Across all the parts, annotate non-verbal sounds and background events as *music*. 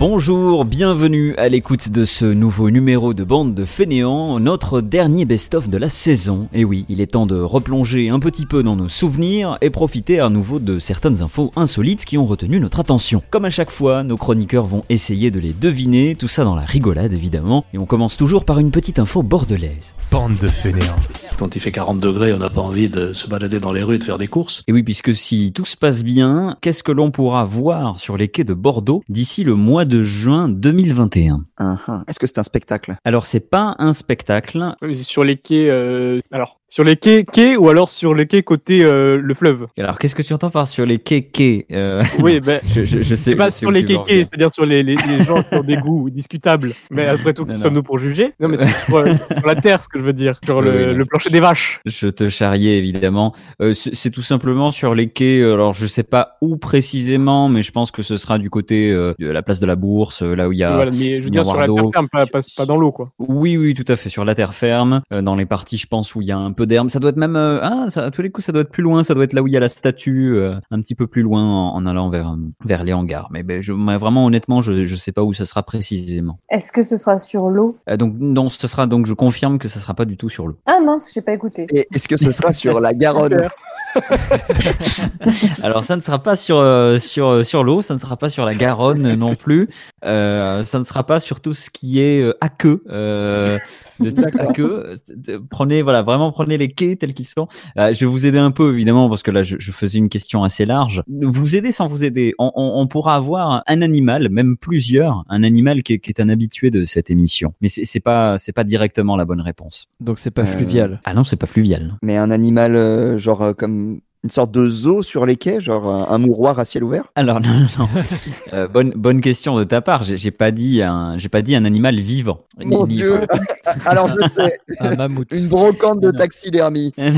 Bonjour, bienvenue à l'écoute de ce nouveau numéro de Bande de Fainéants, notre dernier best-of de la saison. Et oui, il est temps de replonger un petit peu dans nos souvenirs et profiter à nouveau de certaines infos insolites qui ont retenu notre attention. Comme à chaque fois, nos chroniqueurs vont essayer de les deviner, tout ça dans la rigolade évidemment, et on commence toujours par une petite info bordelaise. Bande de fainéants. Quand il fait 40 degrés, on n'a pas envie de se balader dans les rues et de faire des courses. Et oui, puisque si tout se passe bien, qu'est-ce que l'on pourra voir sur les quais de Bordeaux d'ici le mois de juin 2021 Uh-huh. Est-ce que c'est un spectacle? Alors c'est pas un spectacle, Oui, c'est sur les quais. euh, alors, sur les quais, quais ou alors sur les quais côté euh, le fleuve. Alors, qu'est-ce que tu entends par sur les quais quais euh, *laughs* Oui, ben. je, je, je sais pas je sur les quais, quais, c'est-à-dire sur les, les, les *laughs* gens qui ont des goûts discutables. Mais après tout, qui sommes-nous pour juger? Non, mais c'est sur, *laughs* sur la terre, ce que je veux dire. Sur Oui, le, oui, le plancher des vaches. Je te charriais évidemment. Euh, c'est tout simplement sur les quais. euh, Alors je sais pas où précisément, mais je pense que ce sera du côté euh, de la place de la Bourse, euh, là où il y a. Voilà, mais je veux dire sur la terre ferme, pas, pas, pas dans l'eau, quoi. Oui, oui, tout à fait. Sur la terre ferme, euh, dans les parties, je pense où il y a un peu d'herbe. Ça doit être même. euh, ah, ça, à tous les coups, ça doit être plus loin. Ça doit être là où il y a la statue, euh, un petit peu plus loin en, en allant vers euh, vers les hangars. Mais ben, je, mais vraiment, honnêtement, je je sais pas où ça sera précisément. Est-ce que ce sera sur l'eau? Euh, donc non, ce sera donc je confirme que ça sera pas du tout sur l'eau. Ah mince, j'ai pas écouté. Et est-ce que ce sera sur la Garonne? *laughs* Alors ça ne sera pas sur sur sur l'eau, ça ne sera pas sur la Garonne non plus, euh, ça ne sera pas sur tout ce qui est euh, à queue, euh, de type à queue. Euh, Prenez voilà vraiment prenez les quais tels qu'ils sont. Euh, je vais vous aider un peu évidemment parce que là je, je faisais une question assez large. Vous aider sans vous aider, on, on, on pourra avoir un animal, même plusieurs, un animal qui est, qui est un habitué de cette émission. Mais c'est c'est pas c'est pas directement la bonne réponse. Donc c'est pas Euh, fluvial. Ah non c'est pas fluvial. Mais un animal euh, genre euh, comme une sorte de zoo sur les quais, genre un, un mouroir à ciel ouvert? Alors non, non, non. *laughs* Euh, bonne bonne question de ta part. J'ai pas dit un j'ai pas dit un animal vivant. Mon Ni- Dieu *laughs* Alors je sais, Un mammouth. une brocante de Non. taxidermie. *laughs* non,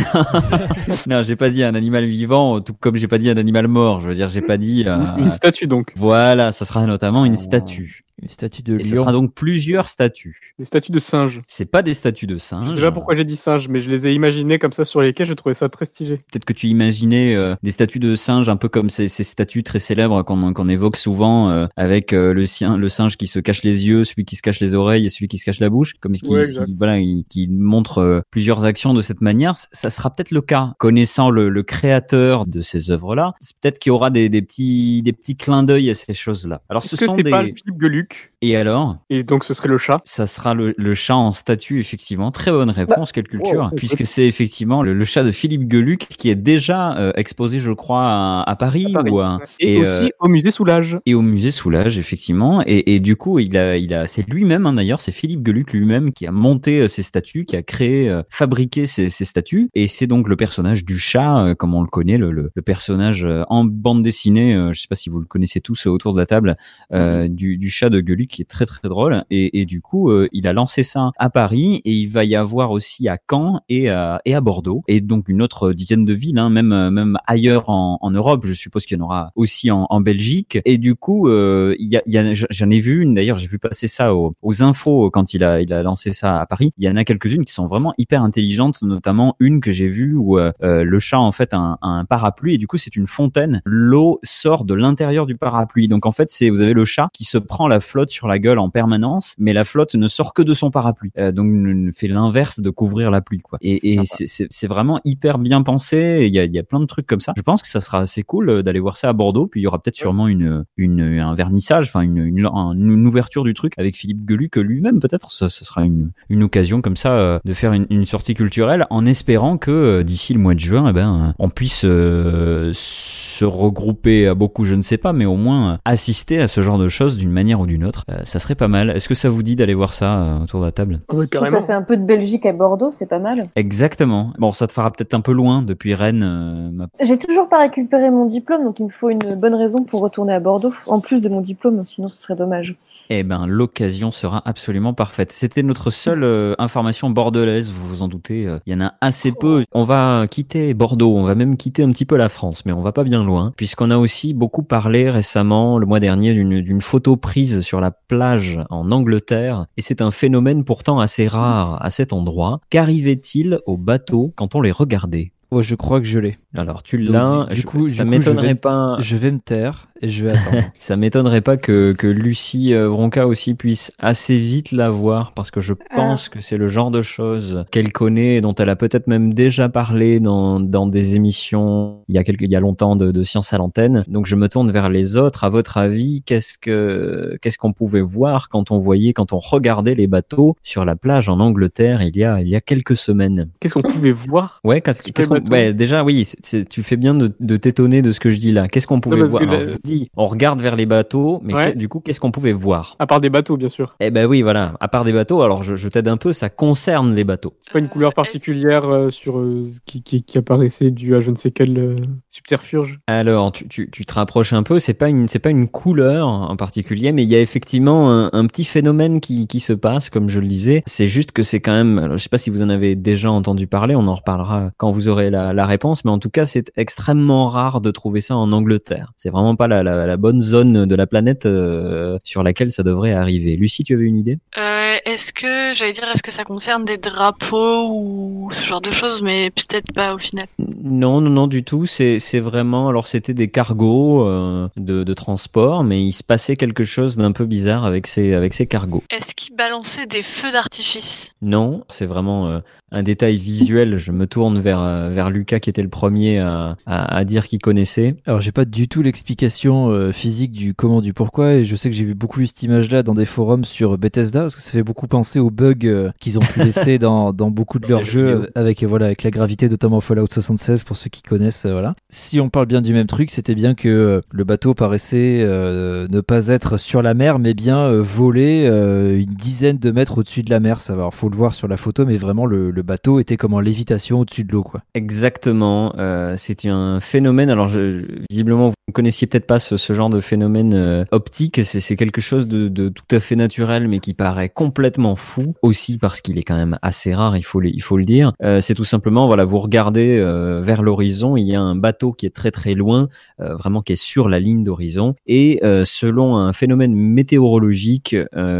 non, j'ai pas dit un animal vivant, tout comme j'ai pas dit un animal mort. Je veux dire, j'ai pas dit. euh, Une statue, donc. Voilà, ça sera notamment une Ah. statue. Une statue de Et ce sera donc plusieurs statues. Des statues de singes. C'est pas des statues de Je singes. sais pas pourquoi j'ai dit singes, mais je les ai imaginées comme ça sur les quais, je trouvais ça très stylé. Peut-être que tu imaginais euh, des statues de singes un peu comme ces, ces statues très célèbres qu'on évoque souvent euh, avec euh, le, sien, le singe qui se cache les yeux, celui qui se cache les oreilles et celui qui se cache la bouche, comme qui, Ouais, qui- voilà, il- qui montre euh, plusieurs actions de cette manière. Ça sera peut-être le cas. Connaissant le, le créateur de ces œuvres-là, c'est peut-être qu'il y aura des, des petits des petits clins d'œil à ces choses-là. Alors ce que sont des pas Philippe Geluc week. Et alors? Et donc ce serait le chat? Ça sera le, le chat en statue, effectivement. Très bonne réponse, quelle culture. oh, puisque c'est effectivement le, le chat de Philippe Geluc qui est déjà euh, exposé, je crois, à, à Paris, À Paris. ou à- Et, Et, aussi euh, au musée Soulage. et au musée Soulage, effectivement. Et, et du coup, il a, il a, c'est lui-même, hein, d'ailleurs, c'est Philippe Geluc lui-même qui a monté euh, ces statues, qui a créé, euh, fabriqué ces, ces statues. Et c'est donc le personnage du chat, euh, comme on le connaît, le, le, le personnage euh, en bande dessinée. euh, je sais pas si vous le connaissez tous euh, autour de la table, euh, du, du chat de Geluc qui est très très drôle. Et, et du coup, euh, il a lancé ça à Paris et il va y avoir aussi à Caen et à, et à Bordeaux et donc une autre dizaine de villes, hein, même euh, même ailleurs en, en Europe. Je suppose qu'il y en aura aussi en, en Belgique. Et du coup, euh, il y a, y a- j'en ai vu une. D'ailleurs, j'ai vu passer ça aux, aux infos quand il a il a lancé ça à Paris. Il y en a quelques-unes qui sont vraiment hyper intelligentes, notamment une que j'ai vue où euh, euh, le chat en fait un, un parapluie et du coup c'est une fontaine. L'eau sort de l'intérieur du parapluie. Donc en fait c'est vous avez le chat qui se prend la flotte sur la gueule en permanence, mais la flotte ne sort que de son parapluie. Euh, donc ne fait l'inverse de couvrir la pluie quoi. Et, c'est- vraiment hyper bien pensé. Il y a, y a plein de trucs comme ça. Je pense que ça sera assez cool euh, d'aller voir ça à Bordeaux. Puis il y aura peut-être sûrement une, une un vernissage, enfin une, une, un- une ouverture du truc avec Philippe Geluc lui-même peut-être. Ça, ça sera une, une occasion comme ça euh, de faire une, une sortie culturelle en espérant que euh, d'ici le mois de juin, eh ben, on puisse se regrouper à beaucoup, je ne sais pas, mais au moins assister à ce genre de choses d'une manière ou d'une autre. Euh, ça serait pas mal. Est-ce que ça vous dit d'aller voir ça euh, autour de la table? Ah ouais, Ça carrément. fait un peu de Belgique à Bordeaux, c'est pas mal. Exactement. Bon, ça te fera peut-être un peu loin depuis Rennes. euh, ma- J'ai toujours pas récupéré mon diplôme, donc il me faut une bonne raison pour retourner à Bordeaux, en plus de mon diplôme, sinon ce serait dommage. Eh ben, l'occasion sera absolument parfaite. C'était notre seule euh, information bordelaise, vous vous en doutez. euh, Il y en a assez peu. On va quitter Bordeaux, on va même quitter un petit peu la France, mais on va pas bien loin, puisqu'on a aussi beaucoup parlé récemment, le mois dernier, d'une photo prise sur la plage en Angleterre. Et c'est un phénomène pourtant assez rare à cet endroit. Qu'arrivait-il aux bateaux quand on les regardait? Ouais, je crois que je l'ai. Alors, tu l'as. du- du je- coup- ça coup, m'étonnerait pas. Je vais me taire je vais attendre. *laughs* Ça m'étonnerait pas que, que Lucie euh, Bronca aussi puisse assez vite la voir parce que je pense que c'est le genre de choses qu'elle connaît et dont elle a peut-être même déjà parlé dans, dans des émissions il y a quelques, il y a longtemps de, de Science à l'antenne. Donc je me tourne vers les autres. À votre avis, qu'est-ce que, qu'est-ce qu'on pouvait voir quand on voyait, quand on regardait les bateaux sur la plage en Angleterre il y a, il y a quelques semaines? Qu'est-ce qu'on pouvait voir Ouais, qu'est-ce qu'on- ouais, déjà, oui, tu fais bien de, de t'étonner de ce que je dis là. Qu'est-ce qu'on pouvait voir on regarde vers les bateaux, mais Ouais. que- du coup, qu'est-ce qu'on pouvait voir? À part des bateaux, bien sûr. Eh ben oui, voilà. À part des bateaux, alors je, je t'aide un peu. Ça concerne les bateaux. Pas une couleur particulière euh, sur euh, qui, qui, qui apparaissait dû à je ne sais quel euh, subterfuge? Alors, tu, tu, tu te rapproches un peu. C'est pas une, c'est pas une couleur en particulier, mais il y a effectivement un, un petit phénomène qui, qui se passe, comme je le disais. C'est juste que c'est quand même. Alors, je sais pas si vous en avez déjà entendu parler. On en reparlera quand vous aurez la, la réponse. Mais en tout cas, c'est extrêmement rare de trouver ça en Angleterre. C'est vraiment pas la, la, la bonne zone de la planète euh, sur laquelle ça devrait arriver. Lucie, tu avais une idée? Euh, est-ce que, j'allais dire, est-ce que ça concerne des drapeaux ou ce genre de choses, mais peut-être pas au final? Non, non, non, du tout. C'est, vraiment. Alors, c'était des cargos euh, de, de transport, mais il se passait quelque chose d'un peu bizarre avec ces, avec ces cargos. Est-ce qu'ils balançaient des feux d'artifice? Non, c'est vraiment un détail visuel. Je me tourne vers, euh, vers Lucas qui était le premier à, à, à dire qu'il connaissait. Alors j'ai pas du tout l'explication euh, physique du comment du pourquoi et je sais que j'ai vu beaucoup vu cette image-là dans des forums sur Bethesda parce que ça fait beaucoup penser aux bugs euh, qu'ils ont pu *laughs* laisser dans, dans beaucoup de leurs jeux avec voilà avec la gravité notamment Fallout 76 pour ceux qui connaissent voilà. Si on parle bien du même truc, c'était bien que le bateau paraissait euh, ne pas être sur la mer mais bien euh, voler euh, une dizaine de mètres au-dessus de la mer. Ça va, alors, faut le voir sur la photo mais vraiment le, le bateau était comme en lévitation au-dessus de l'eau quoi. Exactement. Euh, c'est un phénomène. Alors, je, visiblement, vous ne connaissiez peut-être pas ce, ce genre de phénomène euh, optique. C'est, quelque chose de, de tout à fait naturel, mais qui paraît complètement fou. Aussi parce qu'il est quand même assez rare. Il faut, le- il faut le dire. Euh, c'est tout simplement, voilà, vous regardez euh, vers l'horizon. Il y a un bateau qui est très très loin, euh, vraiment qui est sur la ligne d'horizon. Et euh, selon un phénomène météorologique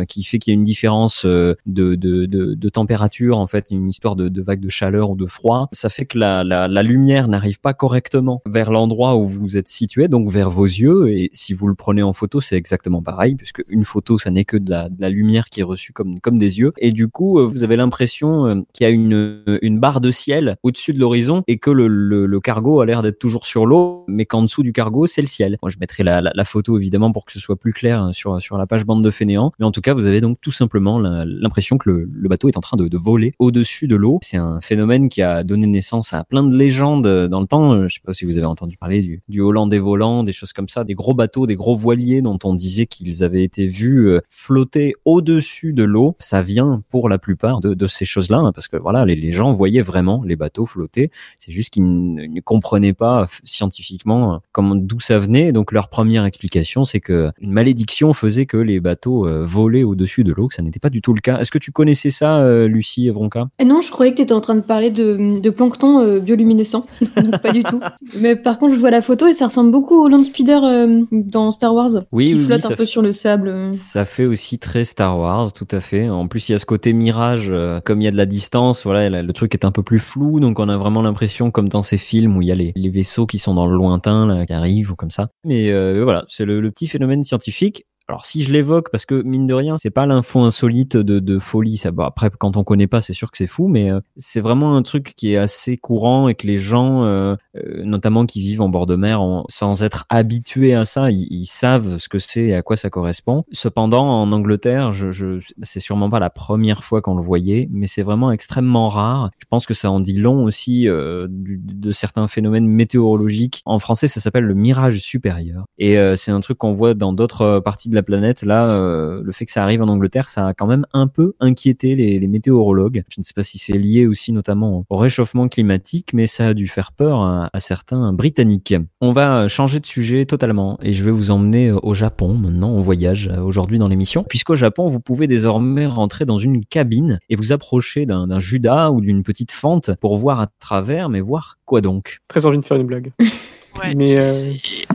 qui fait qu'il y a une différence de, de, de, de température, en fait, une histoire de, de vague de chaleur ou de froid, ça fait que la, la, la lumière n'arrive pas correctement vers l'endroit où vous êtes situé, donc vers vos yeux. Et si vous le prenez en photo, c'est exactement pareil, puisque une photo, ça n'est que de la, de la lumière qui est reçue comme, comme des yeux. Et du coup, euh, vous avez l'impression euh, qu'il y a une, une barre de ciel au-dessus de l'horizon et que le, le, le cargo a l'air d'être toujours sur l'eau, mais qu'en dessous du cargo, c'est le ciel. Moi, je mettrai la, la, la photo évidemment pour que ce soit plus clair euh, sur, sur la page bande de fainéants. Mais en tout cas, vous avez donc tout simplement l'impression que le, le bateau est en train de, de voler au-dessus de C'est un phénomène qui a donné naissance à plein de légendes euh, dans le temps. Euh, Je sais pas si vous avez entendu parler du, du Hollandais volant, des choses comme ça, des gros bateaux, des gros voiliers dont on disait qu'ils avaient été vus euh, flotter au-dessus de l'eau. Ça vient pour la plupart de, ces choses-là, hein, parce que voilà, les, gens voyaient vraiment les bateaux flotter. C'est juste qu'ils ne, comprenaient pas scientifiquement comment d'où ça venait. Donc leur première explication, c'est que une malédiction faisait que les bateaux volaient au-dessus de l'eau, que ça n'était pas du tout le cas. Est-ce que tu connaissais ça, Lucie Evronka? Non, croyais que tu étais en train de parler de, de plancton euh, bioluminescent. *laughs* Donc, pas du tout. Mais par contre, je vois la photo et ça ressemble beaucoup au Land Speeder euh, dans Star Wars. Oui, qui oui, flotte un peu fait- sur le sable. Ça fait aussi très Star Wars, tout à fait. En plus, il y a ce côté mirage, euh, comme il y a de la distance, voilà, le truc est un peu plus flou, donc on a vraiment l'impression, comme dans ces films où il y a les, les vaisseaux qui sont dans le lointain, là, qui arrivent ou comme ça. Mais euh, voilà, c'est le, le petit phénomène scientifique. Alors si je l'évoque, parce que mine de rien, c'est pas l'info insolite de, folie. Après, quand on connaît pas, c'est sûr que c'est fou, mais euh, c'est vraiment un truc qui est assez courant et que les gens, euh, euh, notamment qui vivent en bord de mer, sans être habitués à ça, ils, savent ce que c'est et à quoi ça correspond. Cependant, en Angleterre, je, je, c'est sûrement pas la première fois qu'on le voyait, mais c'est vraiment extrêmement rare. Je pense que ça en dit long aussi de certains phénomènes météorologiques. En français, ça s'appelle le mirage supérieur, et c'est un truc qu'on voit dans d'autres parties de la la planète. Là, euh, le fait que ça arrive en Angleterre, ça a quand même un peu inquiété les, les météorologues. Je ne sais pas si c'est lié aussi notamment au réchauffement climatique, mais ça a dû faire peur à, à certains Britanniques. On va changer de sujet totalement et je vais vous emmener au Japon maintenant. On voyage euh, aujourd'hui dans l'émission, puisqu'au Japon, vous pouvez désormais rentrer dans une cabine et vous approcher d'un d'un Judas ou d'une petite fente pour voir à travers, mais voir quoi donc? Très envie de faire une blague. *laughs* Ouais, Mais, euh,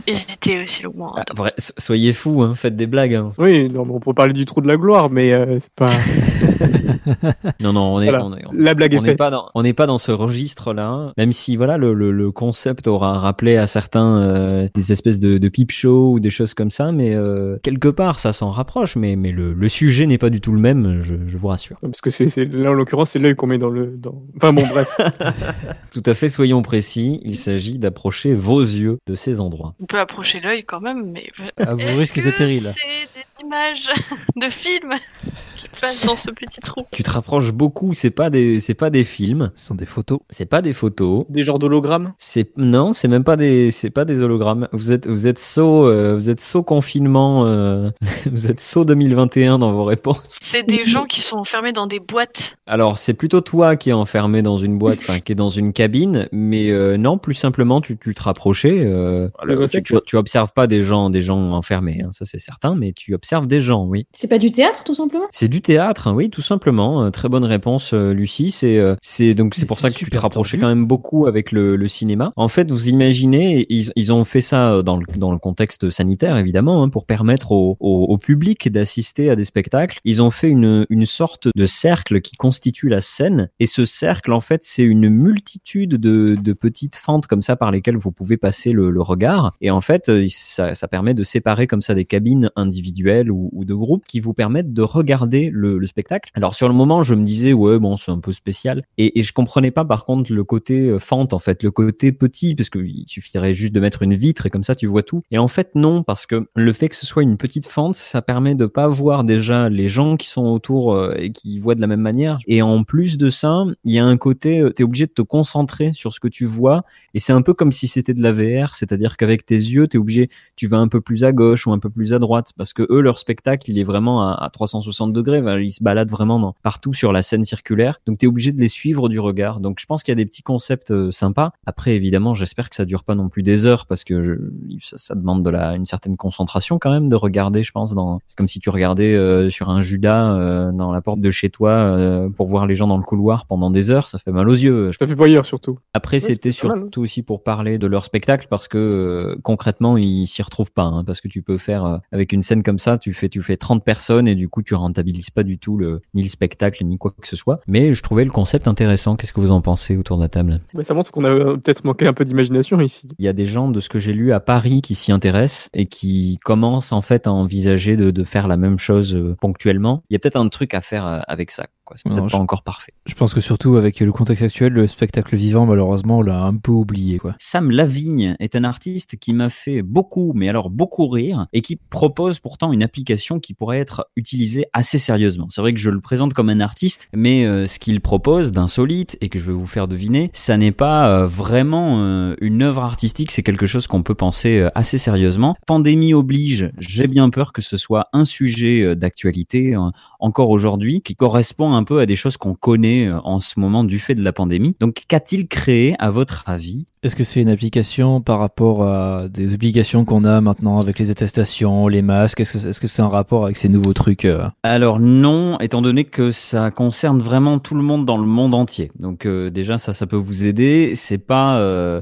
hésité aussi le moins. Ah, vrai, so- soyez fous, hein, faites des blagues. hein. Oui, non, mais on peut parler du trou de la gloire, mais euh, c'est pas. *laughs* *laughs* Non, non, on est, Voilà, on est- on- la blague est on faite. pas dans, on n'est pas dans ce registre-là. Même si, voilà, le, le, le concept aura rappelé à certains euh, des espèces de, de peep show ou des choses comme ça, mais euh, quelque part, ça s'en rapproche. Mais, mais le, le sujet n'est pas du tout le même, je, je vous rassure. Parce que c'est, là, en l'occurrence, c'est l'œil qu'on met dans le. Dans... Enfin bon, bref. *laughs* *laughs* Tout à fait, soyons précis. Il s'agit d'approcher vos yeux de ces endroits. On peut approcher l'œil quand même, mais. À vos Est-ce risques et que périls. C'est des images de films qui passent dans ce petit trou. Tu te rapproches beaucoup. C'est pas des, c'est pas des films. Ce sont des photos. C'est pas des photos. Des genres d'hologrammes C'est non, c'est même pas des, c'est pas des hologrammes. Vous êtes, vous êtes saut, euh, vous êtes saut confinement, euh, *laughs* vous êtes saut 2021 dans vos réponses. C'est des gens qui sont enfermés dans des boîtes. Alors c'est plutôt toi qui es enfermé dans une boîte, enfin qui est dans une cabine, mais euh, non, plus simplement tu, tu te rapprochais. Euh, tu, tu, tu observes pas des gens, des gens enfermés, hein, ça c'est certain, mais tu observes des gens, oui. C'est pas du théâtre, tout simplement? C'est du théâtre, hein, oui, tout simplement. Euh, très bonne réponse, euh, Lucie. C'est, euh, c'est donc c'est pour ça que tu te rapprochais tendu. quand même beaucoup avec le, le cinéma. En fait, vous imaginez, ils, ils ont fait ça dans le, dans le contexte sanitaire évidemment, hein, pour permettre au, au, au public d'assister à des spectacles. Ils ont fait une, une sorte de cercle qui constitue la scène, et ce cercle, en fait, c'est une multitude de, de petites fentes comme ça par lesquelles vous pouvez passer le, le regard. Et en fait, ça, ça permet de séparer comme ça des cabines individuelles ou, ou de groupes qui vous permettent de regarder le, le spectacle. Alors sur le moment, je me disais ouais bon c'est un peu spécial et, et je comprenais pas par contre le côté euh, fente en fait, le côté petit parce qu'il suffirait juste de mettre une vitre et comme ça tu vois tout. Et en fait non parce que le fait que ce soit une petite fente, ça permet de pas voir déjà les gens qui sont autour euh, et qui voient de la même manière. Et en plus de ça, il y a un côté, euh, t'es obligé de te concentrer sur ce que tu vois et c'est un peu comme si c'était de la VR, c'est-à-dire qu'avec tes yeux, t'es obligé, tu vas un peu plus à gauche ou un peu plus à droite parce que eux leur spectacle il est vraiment à, à 360 degrés, ils se baladent vraiment dans- partout sur la scène circulaire, donc t'es obligé de les suivre du regard. Donc je pense qu'il y a des petits concepts euh, sympas. Après évidemment, j'espère que ça dure pas non plus des heures parce que je, ça, ça demande de la une certaine concentration quand même de regarder, je pense. Dans, c'est comme si tu regardais euh, sur un Judas euh, dans la porte de chez toi pour voir les gens dans le couloir pendant des heures, ça fait mal aux yeux. Ça fait voyeur surtout. Après, c'était hein. surtout aussi pour parler de leur spectacle parce que concrètement, ils s'y retrouvent pas. hein, parce que tu peux faire avec une scène comme ça, tu fais tu fais 30 personnes et du coup, tu rentabilises pas du tout le ni le spectacle ni quoi que ce soit. Mais je trouvais le concept intéressant. Qu'est-ce que vous en pensez autour de la table? Mais ça montre qu'on a euh, peut-être manqué un peu d'imagination ici. Il y a des gens de ce que j'ai lu à Paris qui s'y intéressent et qui commencent en fait à envisager de, de faire la même chose euh, ponctuellement. Il y a peut-être un truc à faire euh, avec ça. Quoi. C'est peut-être je- pas encore parfait. Je pense que surtout avec le contexte actuel, le spectacle vivant, malheureusement, on l'a un peu oublié. Quoi. Sam Lavigne est un artiste qui m'a fait beaucoup, mais alors beaucoup rire, et qui propose pourtant une application qui pourrait être utilisée assez sérieusement. C'est vrai que je le présente comme un artiste, mais euh, ce qu'il propose d'insolite et que je vais vous faire deviner, ça n'est pas euh, vraiment euh, une œuvre artistique, c'est quelque chose qu'on peut penser assez sérieusement. Pandémie oblige, j'ai bien peur que ce soit un sujet d'actualité euh, encore aujourd'hui qui correspond un peu à des choses qu'on connaît euh, en ce moment du fait de la pandémie. Donc qu'a-t-il créé à votre avis Est-ce que c'est une application par rapport à des obligations qu'on a maintenant avec les attestations, les masques? Est-ce que est-ce que c'est un rapport avec ces nouveaux trucs euh? Alors non, étant donné que ça concerne vraiment tout le monde dans le monde entier. Donc euh, déjà ça, ça peut vous aider. C'est pas, euh,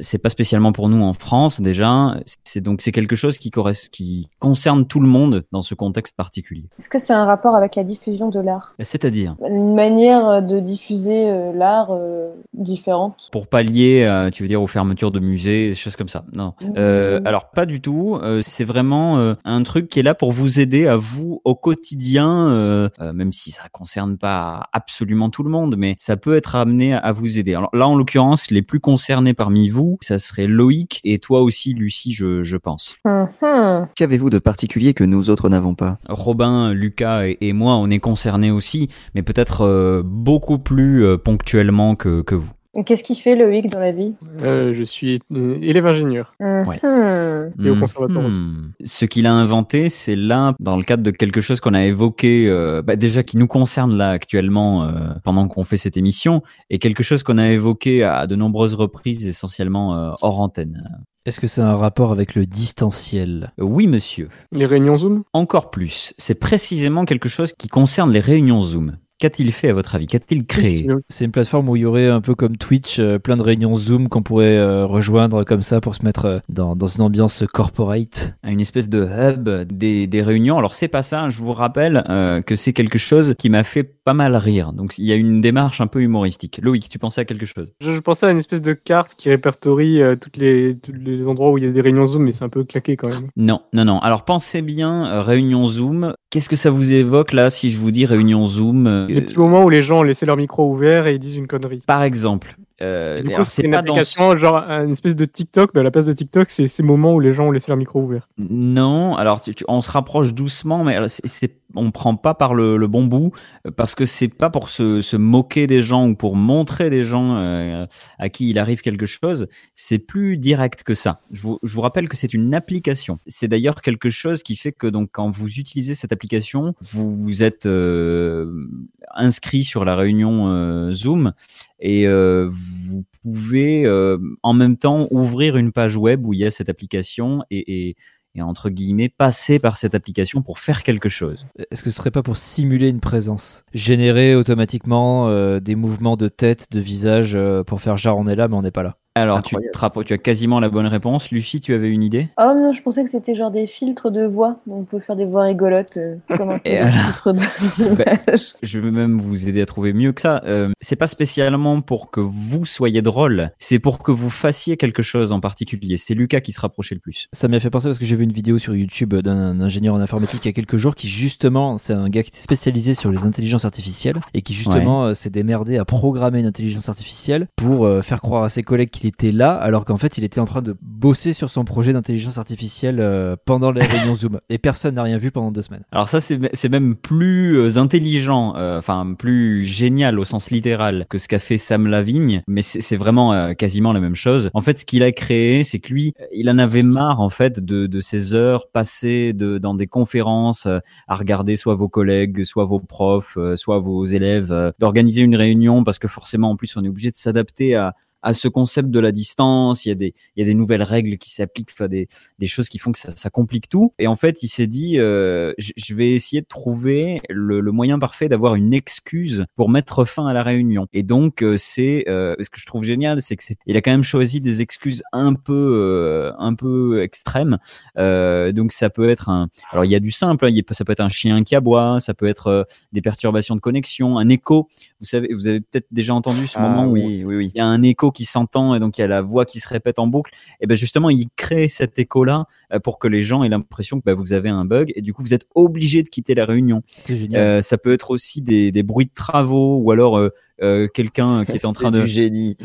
c'est pas spécialement pour nous en France déjà. C'est donc c'est quelque chose qui, corres- qui concerne tout le monde dans ce contexte particulier. Est-ce que c'est un rapport avec la diffusion de l'art? C'est-à-dire? Une manière de diffuser euh, l'art euh, différente pour pallier, euh, tu veux dire aux fermetures de musées, des choses comme ça. Non. Euh, alors pas du tout. Euh, c'est vraiment euh, un truc qui est là pour vous aider à vous au quotidien, euh, euh, même si ça concerne pas absolument tout le monde, mais ça peut être amené à, à vous aider. Alors là, en l'occurrence, les plus concernés parmi vous, ça serait Loïc et toi aussi, Lucie, je, je pense. Mhm. Qu'avez-vous de particulier que nous autres n'avons pas? Robin, Lucas et, et moi, on est concernés aussi, mais peut-être euh, beaucoup plus euh, ponctuellement que, que vous. Qu'est-ce qu'il fait Loïc dans la vie? Euh, je suis euh, élève ingénieur. Ouais. Mhm. Et au conservatoire aussi. Mhm. Ce qu'il a inventé, c'est là, dans le cadre de quelque chose qu'on a évoqué, euh, bah, déjà qui nous concerne là actuellement euh, pendant qu'on fait cette émission, et quelque chose qu'on a évoqué à de nombreuses reprises, essentiellement euh, hors antenne. Est-ce que c'est un rapport avec le distanciel? Oui, monsieur. Les réunions Zoom? Encore plus. C'est précisément quelque chose qui concerne les réunions Zoom. Qu'a-t-il fait à votre avis? Qu'a-t-il créé? C'est une plateforme où il y aurait un peu comme Twitch, euh, plein de réunions Zoom qu'on pourrait euh, rejoindre comme ça pour se mettre euh, dans, dans une ambiance corporate. une espèce de hub des, des réunions. Alors c'est pas ça, je vous rappelle euh, que c'est quelque chose qui m'a fait pas mal rire. Donc il y a une démarche un peu humoristique. Loïc, tu pensais à quelque chose? Je, je pensais à une espèce de carte qui répertorie euh, toutes les, tous les endroits où il y a des réunions Zoom, mais c'est un peu claqué quand même. Non, non, non. Alors pensez bien, euh, réunion Zoom. Qu'est-ce que ça vous évoque là si je vous dis réunion Zoom euh, Les petits moments où les gens ont laissé leur micro ouvert et ils disent une connerie. Par exemple. Euh, c'est une pas dans application, genre une espèce de TikTok, mais à la place de TikTok, c'est ces moments où les gens ont laissé leur micro ouvert. Non, alors tu- tu- on se rapproche doucement, mais c'est- on prend pas par le, le bon bout euh, parce que c'est pas pour se, se moquer des gens ou pour montrer des gens euh, à qui il arrive quelque chose. C'est plus direct que ça. Je vous, je vous rappelle que c'est une application. C'est d'ailleurs quelque chose qui fait que donc quand vous utilisez cette application, vous, vous êtes euh, inscrit sur la réunion euh, Zoom et euh, vous pouvez euh, en même temps ouvrir une page web où il y a cette application et, entre guillemets passer par cette application pour faire quelque chose. Est-ce que ce serait pas pour simuler une présence? Générer automatiquement euh, des mouvements de tête, de visage euh, pour faire genre on est là mais on n'est pas là. Alors tu, te rappro- tu as quasiment la bonne réponse. Lucie, tu avais une idée? Oh non, je pensais que c'était genre des filtres de voix. On peut faire des voix rigolotes, euh, *laughs* comme un Et alors de *laughs* Ben, je vais même vous aider à trouver mieux que ça. Euh, c'est pas spécialement pour que vous soyez drôle, c'est pour que vous fassiez quelque chose en particulier. C'est Lucas qui se rapprochait le plus. Ça m'a fait penser parce que j'ai vu une vidéo sur YouTube d'un ingénieur en informatique il y a quelques jours qui justement, c'est un gars qui était spécialisé sur les intelligences artificielles et qui justement euh, s'est démerdé à programmer une intelligence artificielle pour euh, faire croire à ses collègues qu'il était là alors qu'en fait il était en train de bosser sur son projet d'intelligence artificielle euh, pendant les réunions Zoom et personne n'a rien vu pendant deux semaines. Alors ça, c'est même plus euh, intelligent, euh, enfin plus génial au sens littéral que ce qu'a fait Sam Lavigne, mais c'est vraiment quasiment la même chose. En fait, ce qu'il a créé, c'est que lui, il en avait marre en fait de, de ces heures passées de, dans des conférences à regarder soit vos collègues, soit vos profs, soit vos élèves, d'organiser une réunion parce que forcément, en plus, on est obligé de s'adapter à à ce concept de la distance, il y a des, il y a des nouvelles règles qui s'appliquent, enfin des, des choses qui font que ça, ça complique tout. Et en fait, il s'est dit, euh, je vais essayer de trouver le, le moyen parfait d'avoir une excuse pour mettre fin à la réunion. Et donc, euh, c'est euh, ce que je trouve génial, c'est que c'est, il a quand même choisi des excuses un peu, un peu extrêmes. Donc, ça peut être un, alors il y a du simple, hein, il y a- ça peut être un chien qui aboie, ça peut être des perturbations de connexion, un écho. Vous savez, vous avez peut-être déjà entendu ce Ah moment oui, où il y a un écho qui s'entend et donc il y a la voix qui se répète en boucle. Et ben justement, il crée cet écho-là euh, pour que les gens aient l'impression que bah, vous avez un bug et du coup vous êtes obligé de quitter la réunion. C'est génial. Euh, ça peut être aussi des, des bruits de travaux ou alors euh, quelqu'un qui est en train de du génie.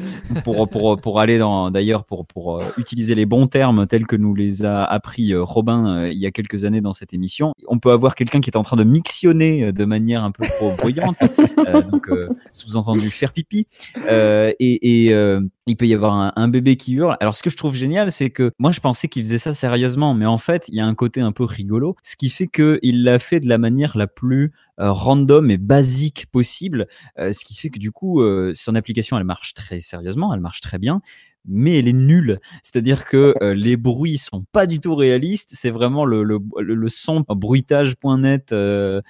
pour pour pour aller dans d'ailleurs pour pour euh, utiliser les bons termes tels que nous les a appris euh, Robin il y a quelques années dans cette émission. On peut avoir quelqu'un qui est en train de mixionner de manière un peu trop bruyante, euh, donc euh, sous-entendu faire pipi, euh, et, et euh, il peut y avoir un, un bébé qui hurle. Alors ce que je trouve génial, c'est que moi je pensais qu'il faisait ça sérieusement, mais en fait il y a un côté un peu rigolo, ce qui fait que il l'a fait de la manière la plus euh, random et basique possible, euh, ce qui fait que du coup euh, son application elle marche très sérieusement, elle marche très bien. Mais elle est nulle, c'est-à-dire que euh, les bruits sont pas du tout réalistes. C'est vraiment le, le, le, son bruitage.net, euh,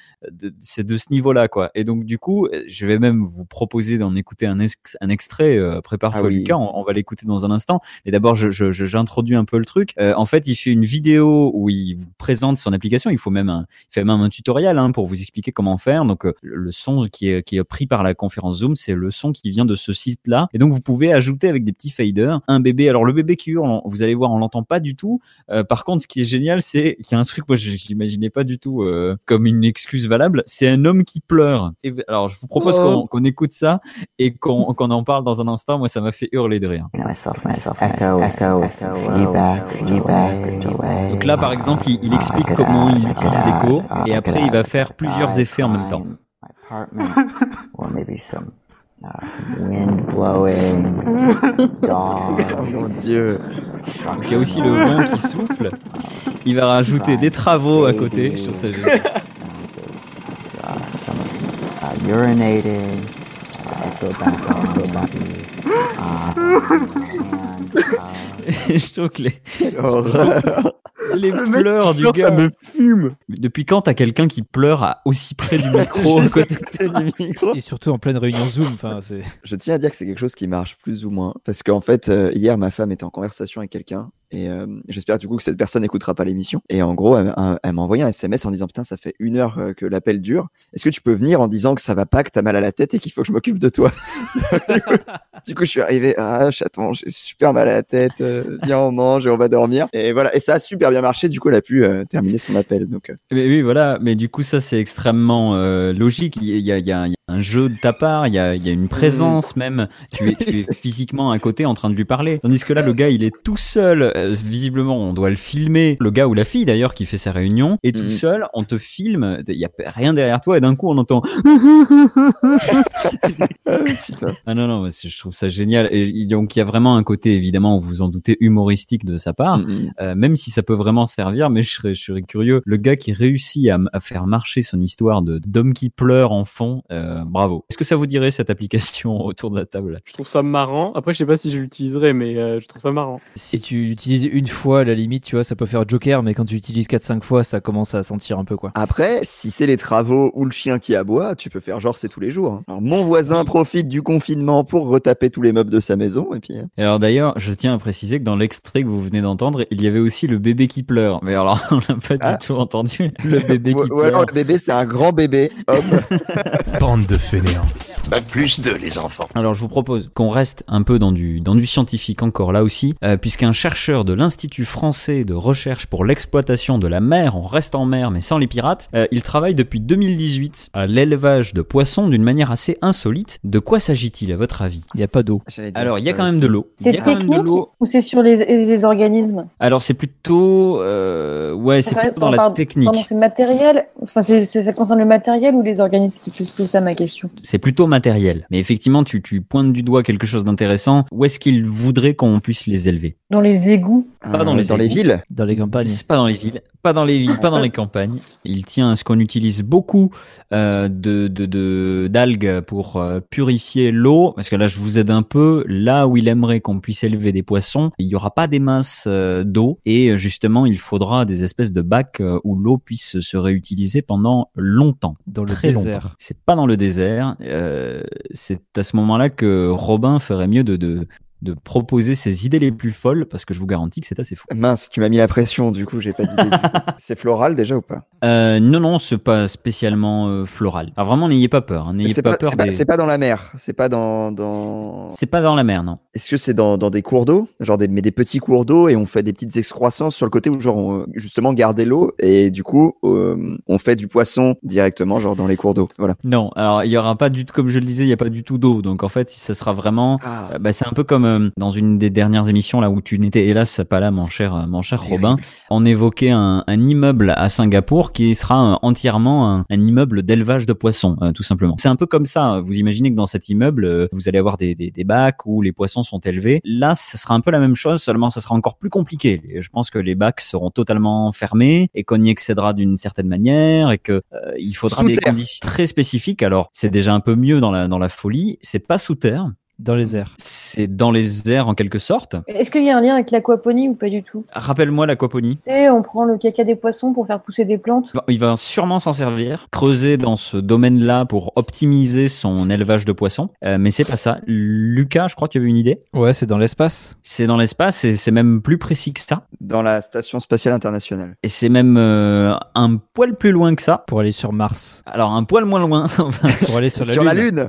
c'est de ce niveau-là, quoi. Et donc du coup, je vais même vous proposer d'en écouter un, ex- un extrait. Euh, Prépare-toi, Ah oui. Lucas, on, on va l'écouter dans un instant. Mais d'abord, je, je, je- j'introduis un peu le truc. Euh, en fait, il fait une vidéo où il vous présente son application. Il faut même un, il fait même un tutoriel hein, pour vous expliquer comment faire. Donc le le son qui est, qui est pris par la conférence Zoom, c'est le son qui vient de ce site-là. Et donc vous pouvez ajouter avec des petits faders un bébé. Alors le bébé qui hurle, vous allez voir, on l'entend pas du tout. Euh, par contre, ce qui est génial, c'est qu'il y a un truc, moi, je- j'imaginais pas du tout euh, comme une excuse valable. C'est un homme qui pleure. Et, alors, je vous propose Oh. qu'on qu'on écoute ça et qu'on *laughs* qu'on en parle dans un instant. Moi, ça m'a fait hurler de rire. Donc là, par exemple, il, il explique comment il utilise l'écho et après, il va faire plusieurs effets en même temps. Maybe some Ah, some wind blowing. Dawn. Oh mon dieu. Il y a aussi le vent qui souffle. Il va rajouter des travaux à côté. Je trouve ça génial. Uh, some uh, urinating. Uh, echo back on the body. Uh, *laughs* je trouve que les, horreur. les pleurs du gars. ça me fume. Depuis quand t'as quelqu'un qui pleure à aussi près du micro *laughs* côté du micro. Et surtout en pleine réunion Zoom. Enfin, c'est. Je tiens à dire que c'est quelque chose qui marche plus ou moins. Parce qu'en fait, euh, hier, ma femme était en conversation avec quelqu'un. Et euh, j'espère du coup que cette personne n'écoutera pas l'émission. Et en gros, elle, elle- elle m'a envoyé un SMS en disant Putain, ça fait une heure euh, que l'appel dure. Est-ce que tu peux venir en disant que ça va pas, que t'as mal à la tête et qu'il faut que je m'occupe de toi? Du, *laughs* coup, du coup, je suis arrivé Ah, chaton, j'ai super mal à la tête. euh, viens, on mange et on va dormir. Et voilà. Et ça a super bien marché. Du coup, elle a pu euh, terminer son appel. Donc, euh, Mais oui, voilà. Mais du coup, ça, c'est extrêmement logique. Il y y a un jeu de ta part, il y a, y a une présence même. Tu es, tu es *laughs* physiquement à côté en train de lui parler. Tandis que là, le gars, il est tout seul. Euh, visiblement, on doit le filmer. Le gars ou la fille, d'ailleurs, qui fait sa réunion, est tout Mhm. seul. On te filme. Il y a rien derrière toi. Et d'un coup, on entend... *laughs* Ah non, non, je trouve ça génial. Et donc, il y a vraiment un côté, évidemment, vous vous en doutez, humoristique de sa part. Mhm. Euh, même si ça peut vraiment servir, mais je serais, je serais curieux. Le gars qui réussit à, faire marcher son histoire de d'homme qui pleure en fond, euh, bravo. Est-ce que ça vous dirait cette application *laughs* autour de la table Je trouve ça marrant. Après, je sais pas si je l'utiliserai, mais euh, je trouve ça marrant. Si tu l'utilises une fois, à la limite, tu vois, ça peut faire Joker, mais quand tu l'utilises 4-5 fois, ça commence à sentir un peu quoi. Après, si c'est les travaux ou le chien qui aboie, tu peux faire genre c'est tous les jours. hein. Alors, mon voisin profite du confinement pour retaper tous les meubles de sa maison et puis. Et Alors d'ailleurs, je tiens à préciser que dans l'extrait que vous venez d'entendre, il y avait aussi le bébé qui pleure. Mais alors, *laughs* on n'a pas Ah. du tout entendu le *laughs* bébé Ou, qui ou pleure. alors le bébé c'est un grand bébé. Hop. Bande de fainéants. Bac plus 2, les enfants. Alors je vous propose qu'on reste un peu dans du, dans du scientifique encore là aussi, euh, puisqu'un chercheur de l'Institut français de recherche pour l'exploitation de la mer, on reste en mer mais sans les pirates, euh, il travaille depuis 2018 à l'élevage de poissons d'une manière assez insolite. De quoi s'agit-il à votre avis? Il n'y a pas d'eau. Alors il y a quand même de l'eau. C'est technique ou c'est sur les, les organismes? Alors c'est plutôt... euh, ouais, c'est Enfin, plutôt dans la technique. Pardon, c'est matériel. Enfin, ça concerne le matériel ou les organismes C'est plutôt ça ma question. C'est plutôt matériel. Mais effectivement, tu, tu pointes du doigt quelque chose d'intéressant. Où est-ce qu'il voudrait qu'on puisse les élever? Dans les égouts. Pas dans Euh, les dans les égouts. villes. Dans les campagnes. C'est pas dans les villes, pas dans les villes, pas dans les *laughs* campagnes. Il tient à ce qu'on utilise beaucoup euh, de de- de- d'algues pour euh, purifier l'eau, parce que là je vous aide un peu. Là où il aimerait qu'on puisse élever des poissons, il y aura pas des masses euh, d'eau et justement il faudra des espèces de bacs euh, où l'eau puisse se réutiliser pendant longtemps. Dans le Très désert. longtemps. C'est pas dans le désert. euh, c'est à ce moment-là que Robin ferait mieux de, de de proposer ses idées les plus folles parce que je vous garantis que c'est assez fou. Mince, tu m'as mis la pression. Du coup, j'ai pas d'idée. *laughs* c'est floral déjà ou pas Euh, non, non, c'est pas spécialement euh, floral. Alors vraiment, n'ayez pas peur. hein, N'ayez C'est pas, pas, peur. c'est pas- des- c'est pas dans la mer. C'est pas dans dans. C'est pas dans la mer, non. Est-ce que c'est dans, dans des cours d'eau, genre des mais des petits cours d'eau et on fait des petites excroissances sur le côté où genre on, justement garder l'eau et du coup euh, on fait du poisson directement genre dans les cours d'eau. Voilà. Non, alors il y aura pas du tout, comme je le disais, il y a pas du tout d'eau. Donc en fait, ça sera vraiment, Ah. euh, bah, c'est un peu comme euh, dans une des dernières émissions là où tu n'étais hélas pas là, mon cher, euh, mon cher Robin. On évoquait un, un immeuble à Singapour qui sera euh, entièrement un, un immeuble d'élevage de poissons, euh, tout simplement. C'est un peu comme ça. Vous imaginez que dans cet immeuble, vous allez avoir des, des, des bacs où les poissons sont élevés. Là, ce sera un peu la même chose, seulement ça sera encore plus compliqué. Et je pense que les bacs seront totalement fermés et qu'on y accédera d'une certaine manière et que euh, il faudra Sous des terre. conditions très spécifiques. Alors, c'est déjà un peu mieux dans la dans la folie. C'est pas sous terre. Dans les airs. C'est dans les airs en quelque sorte. Est-ce qu'il y a un lien avec l'aquaponie ou pas du tout? Rappelle-moi l'aquaponie. Tu sais, on prend le caca des poissons pour faire pousser des plantes. Il va sûrement s'en servir, creuser dans ce domaine-là pour optimiser son élevage de poissons. Euh, mais c'est pas ça. Lucas, je crois que tu avais une idée? Ouais, c'est dans l'espace. C'est dans l'espace et c'est même plus précis que ça. Dans la station spatiale internationale. Et c'est même euh, un poil plus loin que ça. Pour aller sur Mars. Alors un poil moins loin. *laughs* Pour aller sur la Sur Lune. la lune.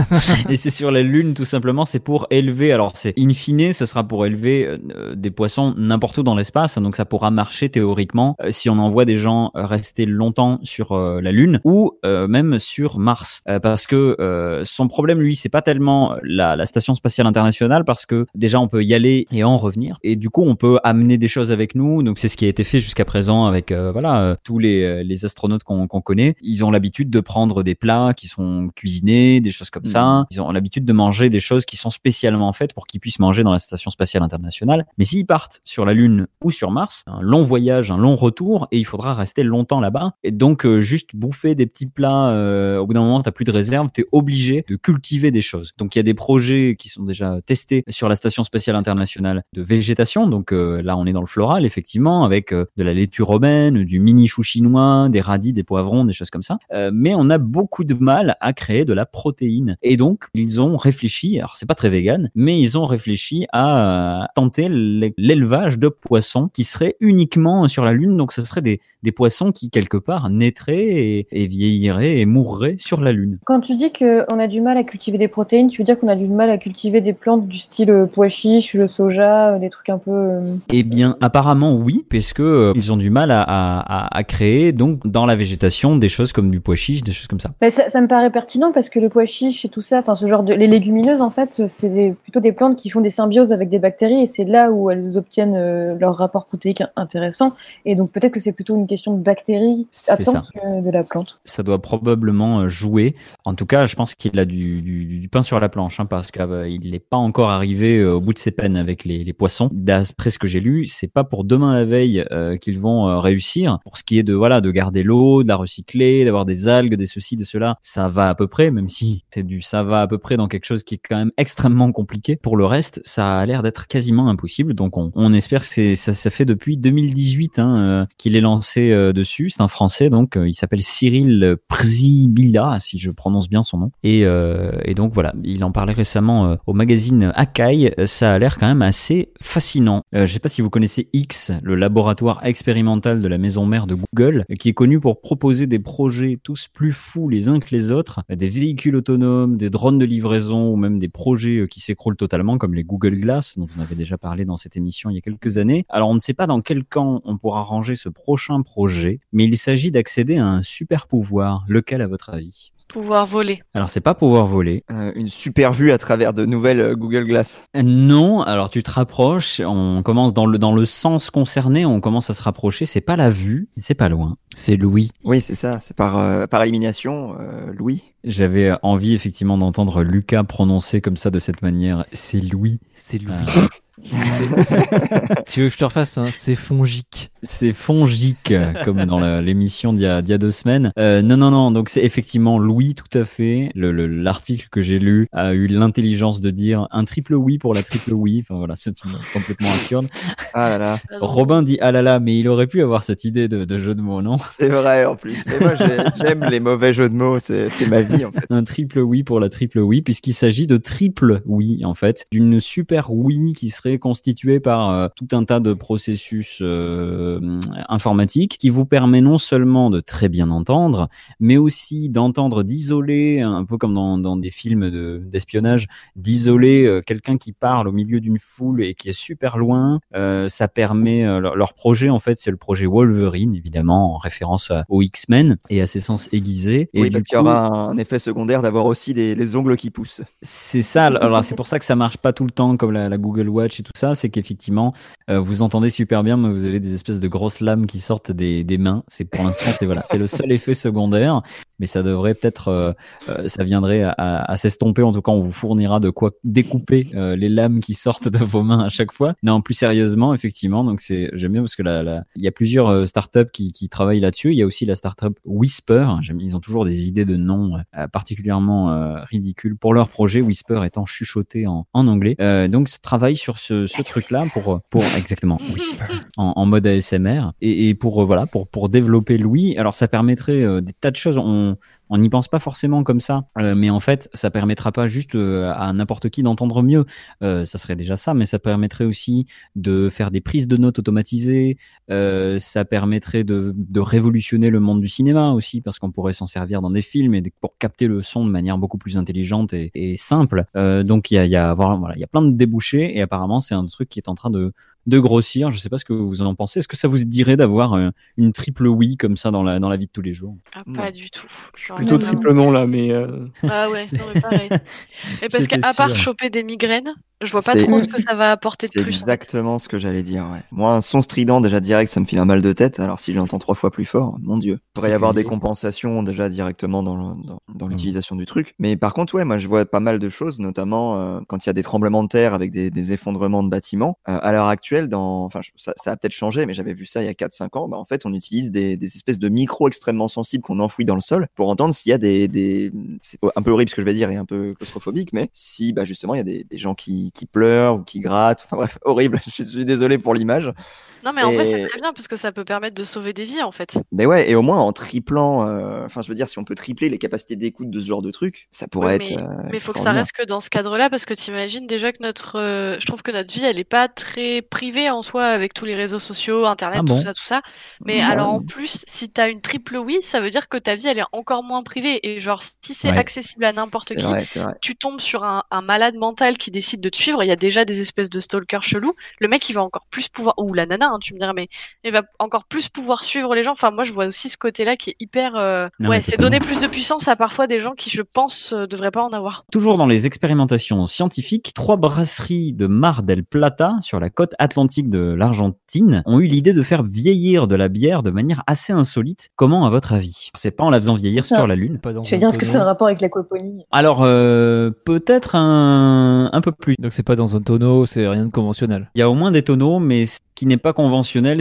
*laughs* et c'est sur la Lune tout simplement, c'est pour élever. Alors, c'est in fine, ce sera pour élever euh, des poissons n'importe où dans l'espace. Donc, ça pourra marcher théoriquement euh, si on envoie des gens euh, rester longtemps sur euh, la Lune ou euh, même sur Mars, Euh, parce que euh, son problème, lui, c'est pas tellement la, la station spatiale internationale, parce que déjà on peut y aller et en revenir, et du coup on peut amener des choses avec nous. Donc, c'est ce qui a été fait jusqu'à présent avec euh, voilà euh, tous les, euh, les astronautes qu'on connaît. Ils ont l'habitude de prendre des plats qui sont cuisinés, des choses comme ça. Ils ont l'habitude de manger des choses qui sont spécialement faites pour qu'ils puissent manger dans la station spatiale internationale. Mais s'ils partent sur la Lune ou sur Mars, un long voyage, un long retour, et il faudra rester longtemps là-bas. Et donc euh, juste bouffer des petits plats. euh, au bout d'un moment, t'as plus de réserve, t'es obligé de cultiver des choses. Donc il y a des projets qui sont déjà testés sur la station spatiale internationale de végétation. Donc euh, là, on est dans le floral, effectivement, avec de la laitue romaine, du mini chou chinois, des radis, des poivrons, des choses comme ça. Mais on a beaucoup de mal à créer de la protéine. Et donc, ils ont réfléchi, alors c'est pas très vegan, mais ils ont réfléchi à euh, tenter l'é- l'élevage de poissons qui seraient uniquement sur la Lune. Donc, ce seraient des, des poissons qui, quelque part, naîtraient et, et vieilliraient et mourraient sur la Lune. Quand tu dis qu'on a du mal à cultiver des protéines, tu veux dire qu'on a du mal à cultiver des plantes du style euh, pois chiche, le soja, euh, des trucs un peu. Eh bien, apparemment oui, puisque ils ont du mal à, à, à- à créer donc dans la végétation des choses comme du pois chiche, des choses comme ça. Bah, ça, ça me paraît pertinent parce que le pois chiche et tout ça, enfin ce genre de les légumineuses en fait, c'est plutôt des plantes qui font des symbioses avec des bactéries et c'est là où elles obtiennent euh, leur rapport protéique intéressant. Et donc peut-être que c'est plutôt une question de bactéries ça. que de la plante. Ça doit probablement euh, jouer. En tout cas, je pense qu'il a du, du, du pain sur la planche, hein, parce qu'il n'est pas encore arrivé euh, au bout de ses peines avec les, les poissons. D'après ce que j'ai lu, c'est pas pour demain la veille euh, qu'ils vont euh, réussir. Pour ce qui est de voilà de garder l'eau, de la recycler, d'avoir des algues, des ceci, des cela, ça va à peu près, même si c'est du ça va à peu près dans quelque chose qui est quand même extrêmement compliqué. Pour le reste, ça a l'air d'être quasiment impossible. Donc on, on espère que ça, ça fait depuis 2018 hein, euh, qu'il est lancé euh, dessus. C'est un Français, donc euh, il s'appelle Cyril Przybilla, si je prononce bien son nom. Et, euh, et donc voilà, il en parlait récemment euh, au magazine Akai. Ça a l'air quand même assez fascinant. Euh, je sais pas si vous connaissez X, le laboratoire expérimental de la maison mère de Google, qui est connu pour proposer des projets tous plus fous les uns que les autres, des véhicules autonomes, des drones de livraison ou même des projets euh, qui s'écroulent totalement comme les Google Glass dont on avait déjà parlé dans cette émission il y a quelques années. Alors on ne sait pas dans quel camp on pourra ranger ce prochain projet, mais il s'agit d'accéder à un super pouvoir. Lequel à votre avis? Pouvoir voler. Alors c'est pas pouvoir voler. Euh, une super vue à travers de nouvelles euh, Google Glass. Non, alors tu te rapproches, on commence dans le, dans le sens concerné, on commence à se rapprocher, c'est pas la vue, c'est pas loin. C'est Louis. Oui, c'est ça, c'est par, euh, par élimination, euh, Louis. J'avais envie effectivement d'entendre Lucas prononcer comme ça de cette manière, c'est Louis. C'est Louis. Euh, C'est- c'est- tu veux que je te refasse hein C'est fongique. C'est fongique, comme dans la- l'émission d'il y, a- d'il y a deux semaines. Euh, non, non, non, donc c'est effectivement Louis, tout à fait. Le- le- L'article que j'ai lu a eu l'intelligence de dire un triple oui pour la triple oui. Enfin voilà, c'est complètement absurde. Ah là là. Robin dit ah là là, mais il aurait pu avoir cette idée de, de jeu de mots, non? C'est vrai en plus. Mais moi, j'ai- j'aime les mauvais jeux de mots, c'est c'est ma vie en fait. un triple oui pour la triple oui, puisqu'il s'agit de triple oui, en fait, d'une super oui qui serait constituée par euh, tout un tas de processus euh, informatiques qui vous permet non seulement de très bien entendre, mais aussi d'entendre, d'isoler, un peu comme dans, dans des films de- d'espionnage, d'isoler euh, quelqu'un qui parle au milieu d'une foule et qui est super loin. Ça permet, leur, leur projet, en fait, c'est le projet Wolverine, évidemment, en référence à- aux X-Men et à ses sens aiguisés. Et oui, du parce qu'il y aura un effet secondaire d'avoir aussi des, les ongles qui poussent. c'est ça. Alors c'est pour ça que ça marche pas tout le temps comme la, Google Watch et tout ça. C'est qu'effectivement, euh, vous entendez super bien, mais vous avez des espèces de grosses lames qui sortent des, des mains. C'est pour l'instant, c'est voilà, c'est le seul effet secondaire. Mais ça devrait peut-être, euh, euh, ça viendrait à, à- à s'estomper. En tout cas, on vous fournira de quoi découper euh, les lames qui sortent de vos mains à chaque fois. Non, plus sérieusement, effectivement. Donc c'est, j'aime bien parce que la, la- il y a plusieurs euh, startups qui, qui travaillent là-dessus. Il y a aussi la startup Whisper. Ils ont toujours des idées de noms euh, particulièrement euh, ridicules pour leur projet. Whisper étant chuchoté en, en anglais. Donc ce travail sur ce, ce truc-là pour pour exactement Whisper en, en mode ASMR et, et pour voilà pour pour développer Louis. Alors ça permettrait des tas de choses. On n'y pense pas forcément comme ça, euh, mais en fait, ça permettra pas juste euh, à n'importe qui d'entendre mieux. Euh, ça serait déjà ça, mais ça permettrait aussi de faire des prises de notes automatisées. ça permettrait de, de révolutionner le monde du cinéma aussi, parce qu'on pourrait s'en servir dans des films et pour capter le son de manière beaucoup plus intelligente et, simple. Donc il y a, y a y a plein de débouchés et apparemment c'est un truc qui est en train de de grossir. Je sais pas ce que vous en pensez. Est-ce que ça vous dirait d'avoir euh, une triple oui comme ça dans la dans la vie de tous les jours? Ah, pas du tout. Plutôt non, triple non là, mais. euh, Ah ouais, non, mais pareil. Et parce qu'à part choper des migraines, je vois pas C'est- trop ce que ça va apporter de C'est plus. exactement ce que j'allais dire. Ouais. Moi, un son strident déjà direct, ça me file un mal de tête. Alors si j'entends trois fois plus fort, mon dieu. Il pourrait y avoir des compensations déjà directement dans, le- dans, dans l'utilisation du truc. Mais par contre, ouais, moi je vois pas mal de choses, notamment euh, quand il y a des tremblements de terre avec des, des effondrements de bâtiments. Euh, à l'heure actuelle, dans, enfin, ça, ça a peut-être changé, mais j'avais vu ça il y a 4-5 ans. Bah, en fait, on utilise des, des espèces de micros extrêmement sensibles qu'on enfouit dans le sol pour entendre s'il y a des, des... c'est un peu horrible ce que je vais dire et un peu claustrophobique, mais si bah justement il y a des, des gens qui, qui pleurent ou qui grattent, enfin bref, *laughs* horrible. Je suis désolé pour l'image. Non, mais en vrai, c'est très bien parce que ça peut permettre de sauver des vies en fait. Mais ouais, et au moins en triplant, euh, enfin je veux dire, si on peut tripler les capacités d'écoute de ce genre de truc, ça pourrait Ouais, être. mais euh, mais faut que ça reste que dans ce cadre-là parce que t'imagines déjà que notre, euh, je trouve que notre vie elle est pas très privée en soi avec tous les réseaux sociaux, internet, Ah tout ça, tout ça. Mais Bah, alors en plus, si t'as une triple oui, ça veut dire que ta vie elle est encore moins privée et genre si c'est Ouais. accessible à n'importe qui, vrai. tu tombes sur un, un malade mental qui décide de te suivre. Il y a déjà des espèces de stalkers chelous. Le mec il va encore plus pouvoir, ou la nana, hein, tu me dirais, mais il va encore plus pouvoir suivre les gens. Enfin moi je vois aussi ce côté-là qui est hyper, euh, Non, ouais, c'est donner plus de puissance à parfois des gens qui je pense euh, devraient pas en avoir. Toujours dans les expérimentations scientifiques, trois brasseries de Mar del Plata, sur la côte atlantique de l'Argentine, ont eu l'idée de faire vieillir de la bière de manière assez insolite. Comment, à votre avis? C'est pas en la faisant vieillir sur la Lune? Je vais dire, est-ce que c'est un rapport avec l'aquaponie? Alors, euh, peut-être un, un peu plus. Donc c'est pas dans un tonneau, c'est rien de conventionnel. Il y a au moins des tonneaux, mais ce qui n'est pas conventionnel,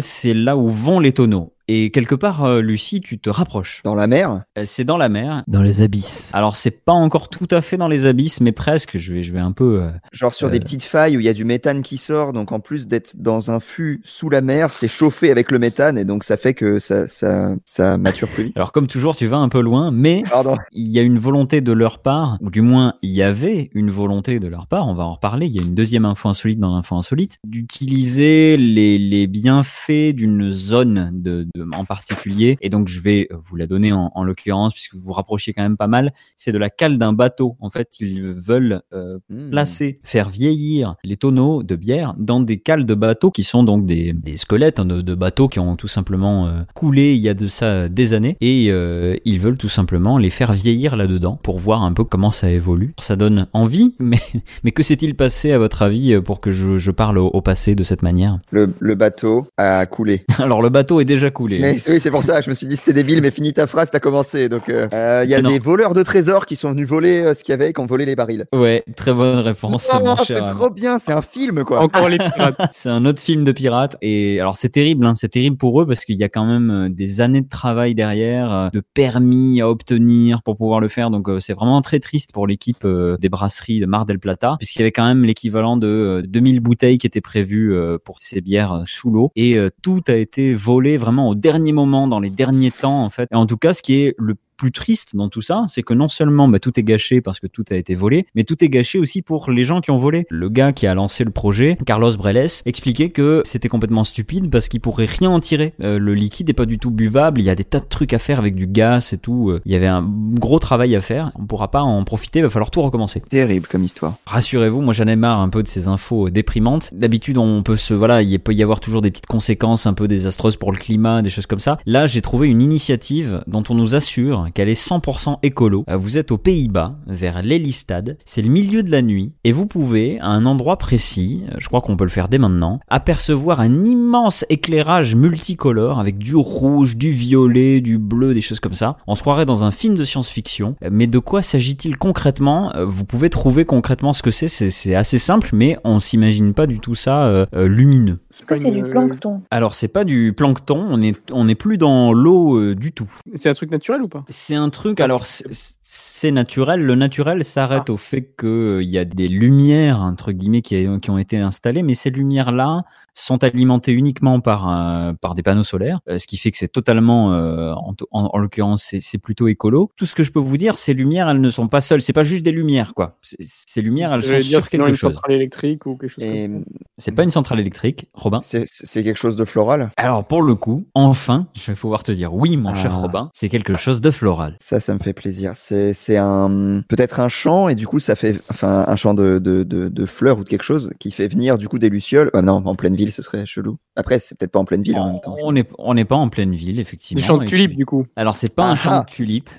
c'est là où vont les tonneaux. Et quelque part, euh, Lucie, tu te rapproches. Dans la mer Euh, C'est dans la mer. Dans les abysses. Alors, c'est pas encore tout à fait dans les abysses, mais presque. Je vais, je vais un peu. euh, Genre sur Euh. des petites failles où il y a du méthane qui sort, donc en plus d'être dans un fût sous la mer, c'est chauffé avec le méthane et donc ça fait que ça, ça, ça mature plus vite. Alors comme toujours, tu vas un peu loin, mais Pardon. il y a une volonté de leur part, ou du moins il y avait une volonté de leur part, on va en reparler, il y a une deuxième info insolite dans l'info insolite, d'utiliser les, les bienfaits d'une zone de, de- en particulier, et donc je vais vous la donner en, en l'occurrence, puisque vous vous rapprochez quand même pas mal, c'est de la cale d'un bateau. En fait, ils veulent euh, Mmh. placer, faire vieillir les tonneaux de bière dans des cales de bateaux qui sont donc des, des squelettes hein, de, de bateaux qui ont tout simplement euh, coulé il y a de ça des années et euh, ils veulent tout simplement les faire vieillir là-dedans pour voir un peu comment ça évolue. Ça donne envie, *laughs* mais, mais que s'est-il passé à votre avis euh, pour que je, je parle au, au passé de cette manière? Le, le bateau a coulé. *laughs* Alors le bateau est déjà coulé. Mais oui, c'est pour ça, je me suis dit c'était débile, mais finis ta phrase, t'as commencé. Donc euh, euh, il y a Mais non. des voleurs de trésors qui sont venus voler euh, ce qu'il y avait et qui ont volé les barils. Ouais, très bonne réponse. Oh, c'est trop bien, c'est un film quoi. Encore les pirates. *laughs* C'est un autre film de pirates et alors c'est terrible, hein, c'est terrible pour eux parce qu'il y a quand même euh, des années de travail derrière, euh, de permis à obtenir pour pouvoir le faire. Donc euh, c'est vraiment très triste pour l'équipe euh, des brasseries de Mar del Plata puisqu'il y avait quand même l'équivalent de euh, 2000 bouteilles qui étaient prévues euh, pour ces bières euh, sous l'eau et euh, tout a été volé vraiment dernier moment, dans les derniers temps en fait. Et en tout cas, ce qui est le plus triste dans tout ça, c'est que non seulement bah, tout est gâché parce que tout a été volé, mais tout est gâché aussi pour les gens qui ont volé. Le gars qui a lancé le projet, Carlos Breles, expliquait que c'était complètement stupide parce qu'il pourrait rien en tirer. Euh, le liquide est pas du tout buvable, il y a des tas de trucs à faire avec du gaz et tout. Euh, Il y avait un gros travail à faire. On pourra pas en profiter, il va falloir tout recommencer. Terrible comme histoire. Rassurez-vous, moi j'en ai marre un peu de ces infos déprimantes. D'habitude, on peut se, voilà, il peut y avoir toujours des petites conséquences un peu désastreuses pour le climat, des choses comme ça. Là, j'ai trouvé une initiative dont on nous assure qu'elle est 100% écolo. Euh, Vous êtes aux Pays-Bas, vers l'Elistad. C'est le milieu de la nuit et vous pouvez, à un endroit précis, euh, je crois qu'on peut le faire dès maintenant, apercevoir un immense éclairage multicolore avec du rouge, du violet, du bleu, des choses comme ça. On se croirait dans un film de science-fiction. Euh, Mais de quoi s'agit-il concrètement? Vous pouvez trouver concrètement ce que c'est. C'est assez simple, mais on s'imagine pas du tout ça euh, lumineux. Est-ce que c'est du plancton? Alors c'est pas du plancton, on est on n'est plus dans l'eau euh, du tout. C'est un truc naturel ou pas? C'est un truc, alors c'est- naturel. Le naturel s'arrête au fait qu'il y a des lumières, entre guillemets, qui, qui ont été installées, mais ces lumières-là sont alimentés uniquement par un- par des panneaux solaires, euh, ce qui fait que c'est totalement, euh, en, en- en l'occurrence, c'est c'est plutôt écolo. Tout ce que je peux vous dire, ces lumières, elles ne sont pas seules. C'est pas juste des lumières, quoi. C'est- Ces lumières, elles sont dire, sur quelque une chose. centrale électrique ou quelque chose Et comme ça. C'est pas une centrale électrique, Robin. c'est c'est quelque chose de floral? Alors pour le coup, enfin, je vais pouvoir te dire oui, mon cher Ah. Robin, c'est quelque chose de floral. Ça, ça me fait plaisir. C'est c'est un peut-être un champ et du coup ça fait enfin un champ de, de, de, de fleurs ou de quelque chose qui fait venir du coup des lucioles. Ah non, en pleine ville, ce serait chelou. Après, c'est peut-être pas en pleine ville en même temps. On n'est on n'est pas en pleine ville, effectivement. Des champs de tulipes, du coup. Alors c'est pas un Ah champ ah. de tulipes.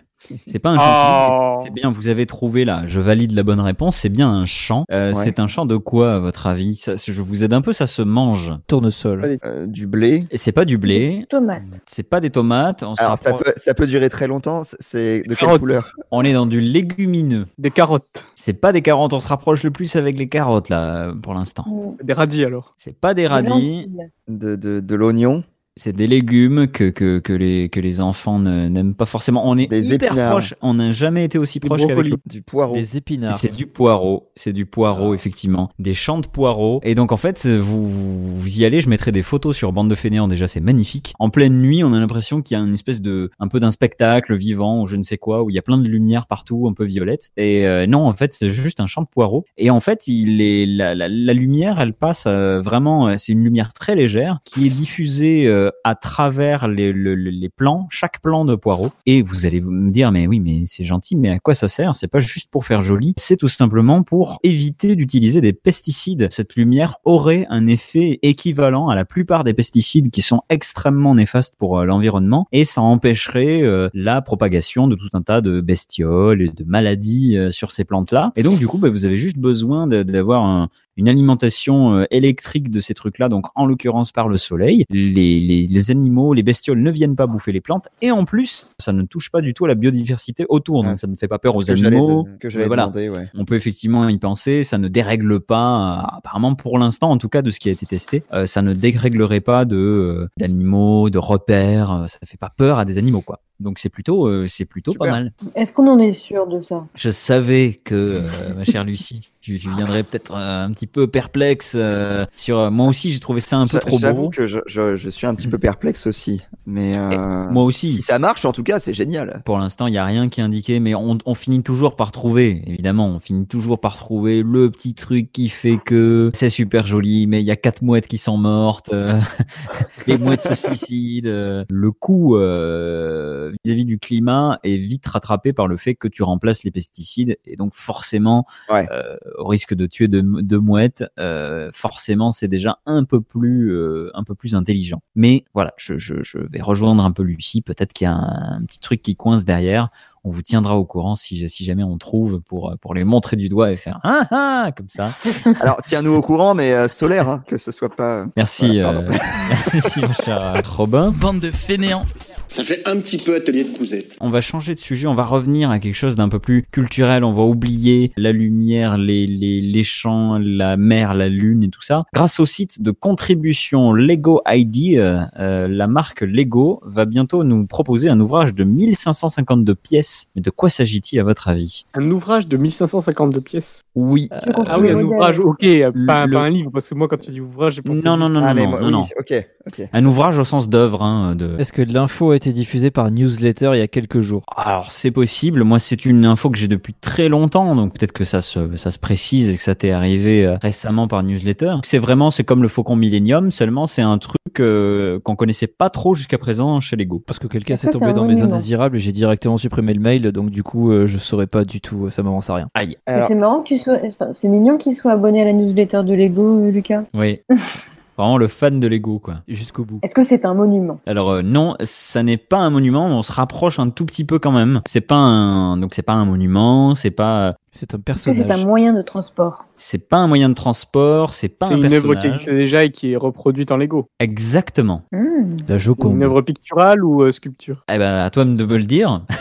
C'est pas un champ Oh. C'est bien, vous avez trouvé là. Je valide la bonne réponse. C'est bien un champ. Euh, Ouais. C'est un champ de quoi, à votre avis? Ça, Je vous aide un peu. Ça se mange. Tournesol. Euh, du blé. Et c'est pas du blé. Tomate. C'est pas des tomates. On, Alors ça peut ça peut durer très longtemps. C'est- de quelle Carottes. couleur? On est dans du légumineux. Des carottes. C'est pas des carottes. On se rapproche le plus avec les carottes là pour l'instant. Des radis, alors. C'est pas des radis. De de, de l'oignon. C'est des légumes que, que, que, les, que les enfants n'aiment pas forcément. On est Des hyper épinards. proche. On n'a jamais été aussi Des proche qu'avec le Du poireau. Les épinards. C'est du poireau, c'est du poireau effectivement, des champs de poireaux. Et donc en fait, vous, vous, vous y allez, je mettrai des photos sur bande de fainéants. Déjà, c'est magnifique. En pleine nuit, on a l'impression qu'il y a une espèce de, un peu d'un spectacle vivant ou je ne sais quoi, où il y a plein de lumière partout, un peu violette. Et euh, non, en fait, c'est juste un champ de poireaux. Et en fait, il est la, la, la lumière, elle passe euh, vraiment. euh, C'est une lumière très légère qui est diffusée euh, à travers les, le- le- les plants, chaque plant de poireau. Et vous allez me dire, mais oui, mais c'est gentil, mais à quoi ça sert? C'est pas juste pour faire joli, c'est tout simplement pour éviter d'utiliser des pesticides. Cette lumière aurait un effet équivalent à la plupart des pesticides qui sont extrêmement néfastes pour euh, l'environnement et ça empêcherait euh, la propagation de tout un tas de bestioles et de maladies euh, sur ces plantes-là. Et donc du coup, bah, vous avez juste besoin d'avoir un, une alimentation électrique de ces trucs-là, donc en l'occurrence par le soleil. Les, les, les animaux, les bestioles ne viennent pas bouffer les plantes, et en plus, ça ne touche pas du tout à la biodiversité autour, donc ça ne fait pas peur aux que animaux. de- que voilà. demander, ouais. On peut effectivement y penser, ça ne dérègle pas, euh, apparemment pour l'instant, en tout cas de ce qui a été testé, euh, ça ne déréglerait pas de euh, d'animaux, de repères, ça fait pas peur à des animaux quoi. Donc c'est plutôt euh, c'est plutôt Super. pas mal. Est-ce qu'on en est sûr de ça? Je savais que, euh, ma chère Lucie, *laughs* tu, tu viendrais peut-être euh, un petit peu perplexe euh, sur. euh, moi aussi, j'ai trouvé ça un peu trop J'avoue beau. que je, je, je suis un petit peu perplexe aussi. Mais euh, moi aussi. Si ça marche, en tout cas, c'est génial. Pour l'instant, il n'y a rien qui est indiqué, mais on, on finit toujours par trouver, évidemment, on finit toujours par trouver le petit truc qui fait que c'est super joli, mais il y a quatre mouettes qui sont mortes, euh, *laughs* les mouettes se suicident. euh. Le euh, vis-à-vis du climat est vite rattrapé par le fait que tu remplaces les pesticides, et donc forcément, Ouais. euh, au risque de tuer deux, deux mouettes, euh, forcément, c'est déjà un peu plus, euh, un peu plus intelligent. Mais voilà, je, je, je vais rejoindre un peu Lucie. Peut-être qu'il y a un, un petit truc qui coince derrière. On vous tiendra au courant si, si jamais on trouve pour, pour les montrer du doigt et faire ah ah comme ça. *laughs* Alors, tiens-nous au courant, mais euh, solaire, hein, que ce soit pas. Merci, Voilà, euh, *laughs* merci mon cher Robin. Bande de fainéants. Ça fait un petit peu atelier de cousette. On va changer de sujet, on va revenir à quelque chose d'un peu plus culturel, on va oublier la lumière, les, les, les champs, la mer, la lune et tout ça. Grâce au site de contribution Lego ID, euh, euh, la marque Lego va bientôt nous proposer un ouvrage de 1552 pièces. Mais de quoi s'agit-il à votre avis? Un ouvrage de 1552 pièces? Oui. Comprends Ah oui, un modèle. ouvrage, ok, pas, Le- pas un livre, parce que moi, quand tu dis ouvrage, j'ai pensé. Non, non, non, Ah, non, mais non, moi- non, oui, non. ok, ok. Un ouvrage au sens d'œuvre. Hein, de... Est-ce que l'info a été diffusée par newsletter il y a quelques jours Alors c'est possible. Moi c'est une info que j'ai depuis très longtemps, donc peut-être que ça se ça se précise et que ça t'est arrivé euh, récemment par newsletter. C'est vraiment c'est comme le Faucon Millennium, seulement c'est un truc euh, qu'on connaissait pas trop jusqu'à présent chez Lego. Parce que quelqu'un s'est tombé dans mes indésirables et j'ai directement supprimé le mail, donc du coup euh, je saurais pas du tout, ça m'avance à rien. Aïe. Alors, C'est marrant que tu sois. enfin, C'est mignon qu'il soit abonné à la newsletter de Lego, Lucas. Oui. *laughs* Vraiment le fan de Lego quoi. Jusqu'au bout. Est-ce que c'est un monument? Alors euh, non, ça n'est pas un monument, on se rapproche un tout petit peu quand même. C'est pas un donc c'est pas un monument, c'est pas C'est un Est-ce que c'est personnage. un moyen de transport? C'est pas un moyen de transport, c'est pas C'est un une œuvre qui personnage. existe déjà et qui est reproduite en Lego. Exactement. Hmm. La Une Joconde. œuvre picturale ou euh, sculpture? Eh ben à toi de me le dire. *laughs*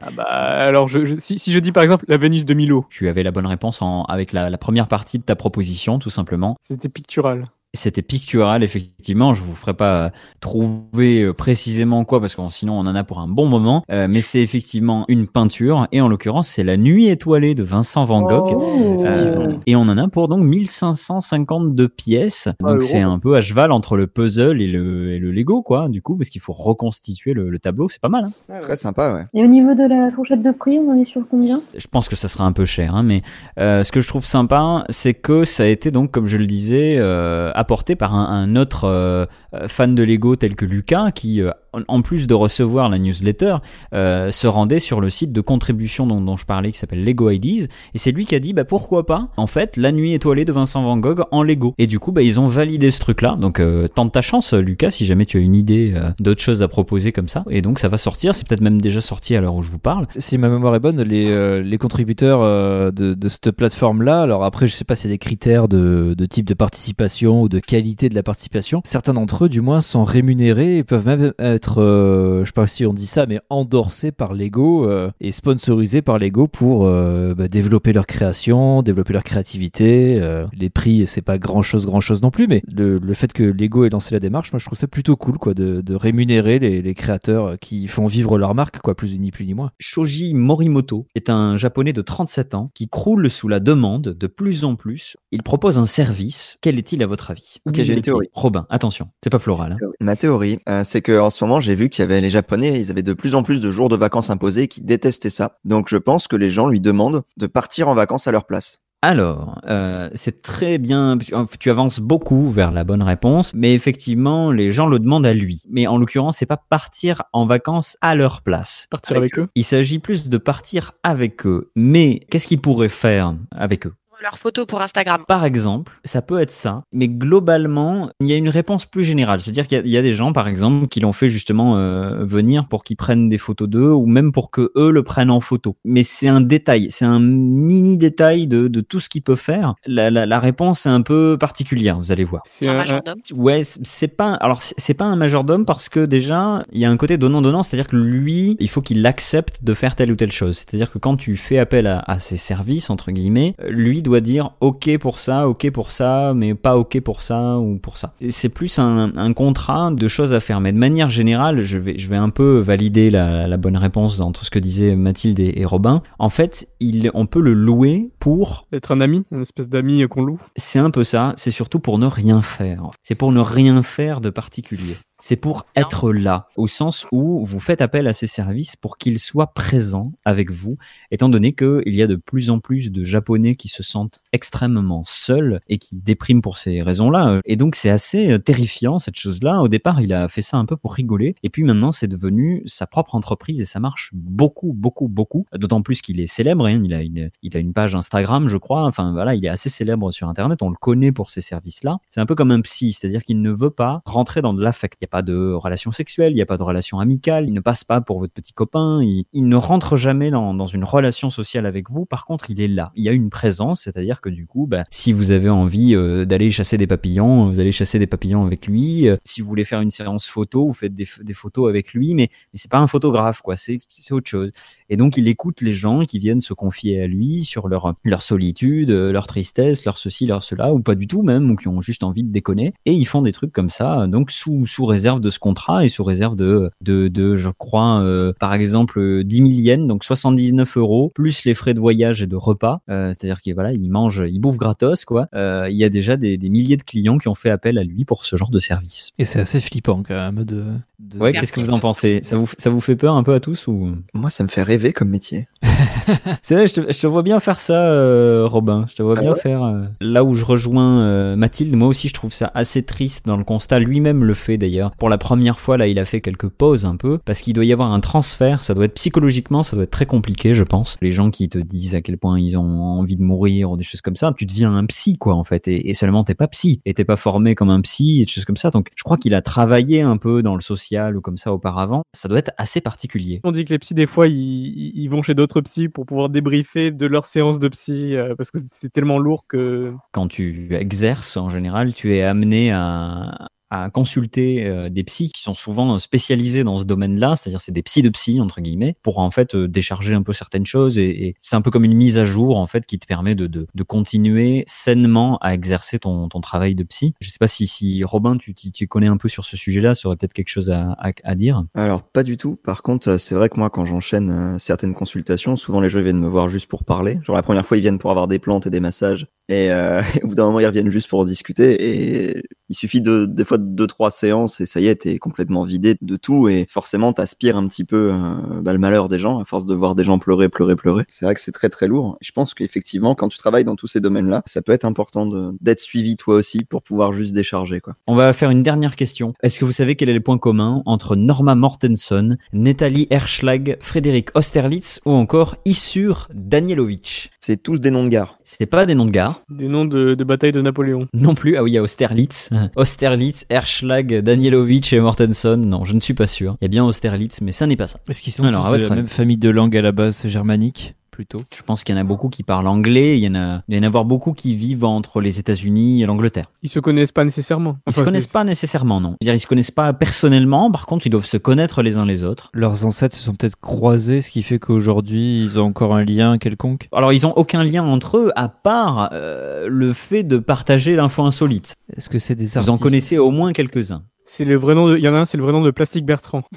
Ah bah, alors, je, je- si, si je dis par exemple la Vénus de Milo, Tu avais la bonne réponse en, avec la, la première partie de ta proposition, tout simplement. c'était pictural. C'était pictural, effectivement. Je vous ferai pas euh, trouver euh, précisément quoi, parce que sinon on en a pour un bon moment. Euh, mais c'est effectivement une peinture, et en l'occurrence, c'est la nuit étoilée de Vincent Van Gogh. Oh. Euh, et on en a pour donc 1552 pièces. Donc euros. c'est un peu à cheval entre le puzzle et le, et le Lego, quoi, du coup, parce qu'il faut reconstituer le, le tableau. C'est pas mal. Hein C'est très sympa, ouais. Et au niveau de la fourchette de prix, on en est sur combien? Je pense que ça sera un peu cher, hein, mais euh, ce que je trouve sympa, c'est que ça a été donc, comme je le disais, euh, apporté par un, autre euh, euh, fan de Lego tel que Lucas, qui, euh, en- plus de recevoir la newsletter, euh, se rendait sur le site de contribution dont, je parlais, qui s'appelle Lego IDs, et c'est lui qui a dit, bah pourquoi pas, en fait, la nuit étoilée de Vincent Van Gogh en Lego. Et du coup, bah ils ont validé ce truc-là. Donc euh, tente ta chance, Lucas, si jamais tu as une idée euh, d'autres choses à proposer comme ça. Et donc ça va sortir, c'est peut-être même déjà sorti à l'heure où je vous parle. Si ma mémoire est bonne, les, euh, les contributeurs euh, de, de cette plateforme-là, alors après, je sais pas c'est des critères de, de type de participation ou de qualité de la participation. Certains d'entre eux, du moins, sont rémunérés et peuvent même être, euh, je sais pas si on dit ça, mais endorsés par Lego euh, et sponsorisés par Lego pour euh, bah, développer leur création, développer leur créativité. euh, les prix, c'est pas grand-chose, grand-chose non plus, mais le, le fait que Lego ait lancé la démarche, moi, je trouve ça plutôt cool, quoi, de, de rémunérer les, les créateurs qui font vivre leur marque, quoi, plus ni plus ni moins. Shoji Morimoto est un japonais de 37 ans qui croule sous la demande de plus en plus. Il propose un service. Quel est-il à votre avis? Ok, j'ai une théorie. Robin, attention, c'est pas floral. hein. Ma théorie, euh, c'est que en ce moment, j'ai vu qu'il y avait les Japonais, ils avaient de plus en plus de jours de vacances imposés qui détestaient ça. Donc, je pense que les gens lui demandent de partir en vacances à leur place. Alors, euh, c'est très bien, tu avances beaucoup vers la bonne réponse, mais effectivement, les gens le demandent à lui. Mais en l'occurrence, c'est pas partir en vacances à leur place. Partir avec eux? Il s'agit plus de partir avec eux. Mais qu'est-ce qu'ils pourraient faire avec eux? Leurs photos pour Instagram. Par exemple, ça peut être ça, mais globalement, il y a une réponse plus générale. C'est-à-dire qu'il y a- il y, a des gens, par exemple, qui l'ont fait justement euh, venir pour qu'ils prennent des photos d'eux, ou même pour que eux le prennent en photo. Mais c'est un détail, c'est un mini détail de, de tout ce qu'il peut faire. La, la, la réponse est un peu particulière, vous allez voir. C'est un majordome. Ouais, c'est pas. Alors c'est c'est pas un majordome parce que déjà il y a un côté donnant donnant, c'est-à-dire que lui, il faut qu'il accepte de faire telle ou telle chose. C'est-à-dire que quand tu fais appel à, à ses services entre guillemets, lui doit dire ok pour ça, ok pour ça, mais pas ok pour ça ou pour ça. C'est plus un, un contrat de choses à faire. Mais de manière générale, je vais je vais un peu valider la, la bonne réponse dans tout ce que disaient Mathilde et, et Robin. En fait, il on peut le louer pour Être un ami, une espèce d'ami qu'on loue. c'est un peu ça, c'est surtout pour ne rien faire. C'est pour ne rien faire de particulier. C'est pour être là, au sens où vous faites appel à ces services pour qu'ils soient présents avec vous, étant donné qu'il y a de plus en plus de Japonais qui se sentent extrêmement seuls et qui dépriment pour ces raisons-là. Et donc c'est assez euh, terrifiant cette chose-là. Au départ, il a fait ça un peu pour rigoler, et puis maintenant c'est devenu sa propre entreprise et ça marche beaucoup, beaucoup, beaucoup. D'autant plus qu'il est célèbre. hein. Il a une, il a une page Instagram, je crois. Enfin voilà, il est assez célèbre sur Internet. On le connaît pour ces services-là. C'est un peu comme un psy, c'est-à-dire qu'il ne veut pas rentrer dans de l'affect. Il n'y a pas de relation sexuelle, il n'y a pas de relation amicale. Il ne passe pas pour votre petit copain. Il, il ne rentre jamais dans, dans une relation sociale avec vous. Par contre, il est là. Il y a une présence, c'est-à-dire que du coup, bah, si vous avez envie euh, d'aller chasser des papillons, vous allez chasser des papillons avec lui. Euh, si vous voulez faire une séance photo, vous faites des, photos avec lui, mais, mais c'est pas un photographe, quoi. C'est autre chose. Et donc, il écoute les gens qui viennent se confier à lui sur leur, leur solitude, euh, leur tristesse, leur ceci, leur cela, ou pas du tout même, ou qui ont juste envie de déconner. Et ils font des trucs comme ça, donc sous, sous réserve de ce contrat et sous réserve de, de, de je crois, par exemple, euh, 10 000 yens, donc 79 euros, plus les frais de voyage et de repas. C'est-à-dire qu'il voilà, il mange, il bouffe gratos, quoi. Euh, il y a déjà des, des milliers de clients qui ont fait appel à lui pour ce genre de service. Et c'est assez flippant quand même de. De- Ouais, qu'est-ce que vous en pensez? Ça vous, ça vous fait peur un peu à tous ou? Moi, ça me fait rêver comme métier. *laughs* C'est vrai, je te, je te vois bien faire ça, euh, Robin. Je te vois Ah bien ouais? faire. euh, Là où je rejoins euh, Mathilde, moi aussi, je trouve ça assez triste dans le constat. Lui-même le fait d'ailleurs. Pour la première fois, là, il a fait quelques pauses un peu parce qu'il doit y avoir un transfert. Ça doit être psychologiquement, ça doit être très compliqué, je pense. Les gens qui te disent à quel point ils ont envie de mourir ou des choses comme ça, tu deviens un psy, quoi, en fait. Et, et seulement, t'es pas psy et t'es pas formé comme un psy et des choses comme ça. Donc, je crois qu'il a travaillé un peu dans le social ou comme ça auparavant. Ça doit être assez particulier. On dit que les psys, des fois, ils, ils- ils vont chez d'autres psys pour pouvoir débriefer de leur séance de psy, euh, parce que c'est tellement lourd que... quand tu exerces, en général, tu es amené à, à consulter euh, des psys qui sont souvent spécialisés dans ce domaine-là, c'est-à-dire c'est des psys de psy entre guillemets, pour en fait euh, décharger un peu certaines choses et, c'est un peu comme une mise à jour en fait qui te permet de, de, continuer sainement à exercer ton, ton travail de psy. Je sais pas si, si Robin, tu, tu, connais un peu sur ce sujet-là, ça aurait peut-être quelque chose à, à, dire. Alors pas du tout. Par contre, euh, c'est vrai que moi, quand j'enchaîne certaines consultations, souvent les gens viennent me voir juste pour parler. Genre la première fois, ils viennent pour avoir des plantes et des massages, et, euh, *laughs* au bout d'un moment, ils reviennent juste pour discuter. Et il suffit de des fois de deux trois séances et ça y est, t'es complètement vidé de tout et forcément t'aspires un petit peu euh, bah, le malheur des gens à force de voir des gens pleurer, pleurer, pleurer. C'est vrai que c'est très très lourd. Je pense qu'effectivement, quand tu travailles dans tous ces domaines-là, ça peut être important d'être suivi toi aussi pour pouvoir juste décharger quoi. On va faire une dernière question. Est-ce que vous savez quel est le point commun entre Norma Mortenson, Nathalie Herschlag, Frédéric Austerlitz ou encore Issur Danielovic C'est tous des noms de gares. C'est pas des noms de gares. Des noms de, de bataille de Napoléon. Non plus. Ah oui, il y a Austerlitz. *laughs* Austerlitz, Herschlag, Danielovic et Mortenson. Non, je ne suis pas sûr. Il y a bien Austerlitz, mais ça n'est pas ça. Est-ce qu'ils sont Alors, à tous de votre la même famille de langue à la base germanique? Plutôt Je pense qu'il y en a beaucoup qui parlent anglais. Il y en a, il y en a avoir beaucoup qui vivent entre les États-Unis et l'Angleterre. Ils se connaissent pas nécessairement. Ils se Enfin, connaissent pas nécessairement, non. C'est-à-dire, ils se connaissent pas personnellement. Par contre, ils doivent se connaître les uns les autres. Leurs ancêtres se sont peut-être croisés, ce qui fait qu'aujourd'hui ils ont encore un lien quelconque. Alors, ils ont aucun lien entre eux à part euh, le fait de partager l'info insolite. Est-ce que c'est des Vous en artistes connaissez au moins quelques-uns. C'est le vrai nom. de- Il y en a un, c'est le vrai nom de Plastique Bertrand. *laughs*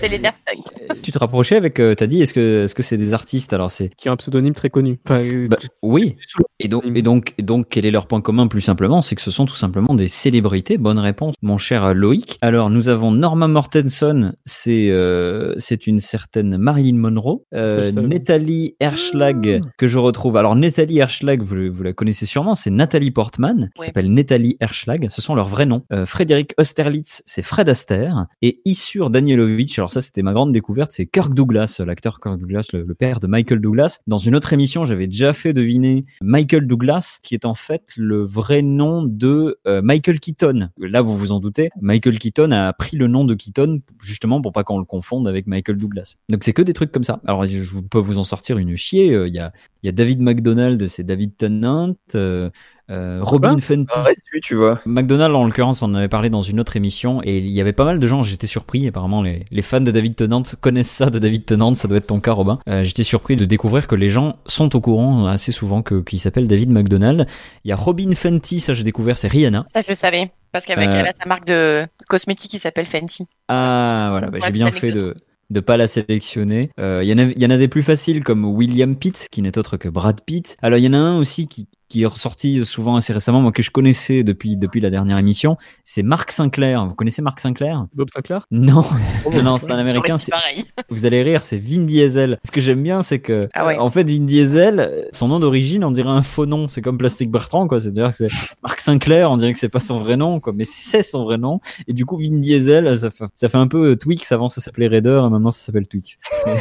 C'est les Daft Punk. Tu te rapprochais avec, euh, t'as dit, est-ce que est-ce que c'est des artistes Alors c'est Qui a un pseudonyme très connu. Enfin, euh, bah, oui. Et donc et donc et donc quel est leur point commun plus simplement, c'est que ce sont tout simplement des célébrités. Bonne réponse, mon cher Loïc. Alors nous avons Norma Mortenson, c'est euh, c'est une certaine Marilyn Monroe, Euh. Nathalie Herschlag que je retrouve. Alors Nathalie Herschlag, vous, le- vous la connaissez sûrement, c'est Nathalie Portman, qui s'appelle Nathalie Herschlag. Ce sont leurs vrais noms. Frédéric Austerlitz, c'est Fred Astaire et Issur Danielovitch. Alors ça, c'était ma grande découverte, c'est Kirk Douglas, l'acteur Kirk Douglas, le, père de Michael Douglas. Dans une autre émission, j'avais déjà fait deviner Michael Douglas, qui est en fait le vrai nom de euh, Michael Keaton. Là, vous vous en doutez, Michael Keaton a pris le nom de Keaton justement pour pas qu'on le confonde avec Michael Douglas. Donc c'est que des trucs comme ça. Alors je peux vous en sortir une chier. Euh, Il y a il y a David McDonald, c'est David Tennant. euh, euh, Robin Fenty. Arrête, tu, tu vois. McDonald, en l'occurrence, on en avait parlé dans une autre émission et il y avait pas mal de gens, j'étais surpris, apparemment les, les fans de David Tennant connaissent ça de David Tennant, ça doit être ton cas Robin. Euh, j'étais surpris de découvrir que les gens sont au courant assez souvent que qu'il s'appelle David McDonald. Il y a Robin Fenty, ça j'ai découvert, c'est Rihanna. Ça, je le savais. Parce qu'avec Euh, elle a sa marque de cosmétiques qui s'appelle Fenty. Ah voilà, bah, j'ai bien fait de. De pas la sélectionner. Euh, Il y a il y en a des plus faciles comme William Pitt qui n'est autre que Brad Pitt. Alors il y en a un aussi qui qui est ressorti souvent assez récemment, moi que je connaissais depuis depuis la dernière émission, c'est Mark Sinclair. Vous connaissez Mark Sinclair? Bob Sinclair? Non, *laughs* non, non, c'est un américain. pareil. *laughs* Vous allez rire, c'est Vin Diesel. Ce que j'aime bien, c'est que, Ah ouais. en fait, Vin Diesel, son nom d'origine, on dirait un faux nom. C'est comme Plastic Bertrand, quoi. C'est-à-dire que c'est Mark Sinclair, on dirait que c'est pas son vrai nom, quoi. Mais c'est son vrai nom. Et du coup, Vin Diesel, ça fait, ça fait un peu euh, Twix. Avant, ça s'appelait Raider, et maintenant, ça s'appelle Twix. *laughs*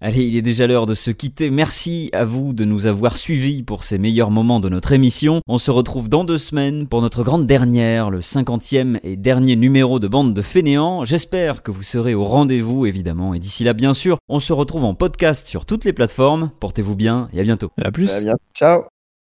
Allez, il est déjà l'heure de se quitter. Merci à vous de nous avoir suivis pour ces meilleurs moments de notre émission. On se retrouve dans deux semaines pour notre grande dernière, le cinquantième et dernier numéro de Bande de Fainéants. J'espère que vous serez au rendez-vous, évidemment. Et d'ici là, bien sûr, on se retrouve en podcast sur toutes les plateformes. Portez-vous bien et à bientôt. À plus. À bientôt. Ciao.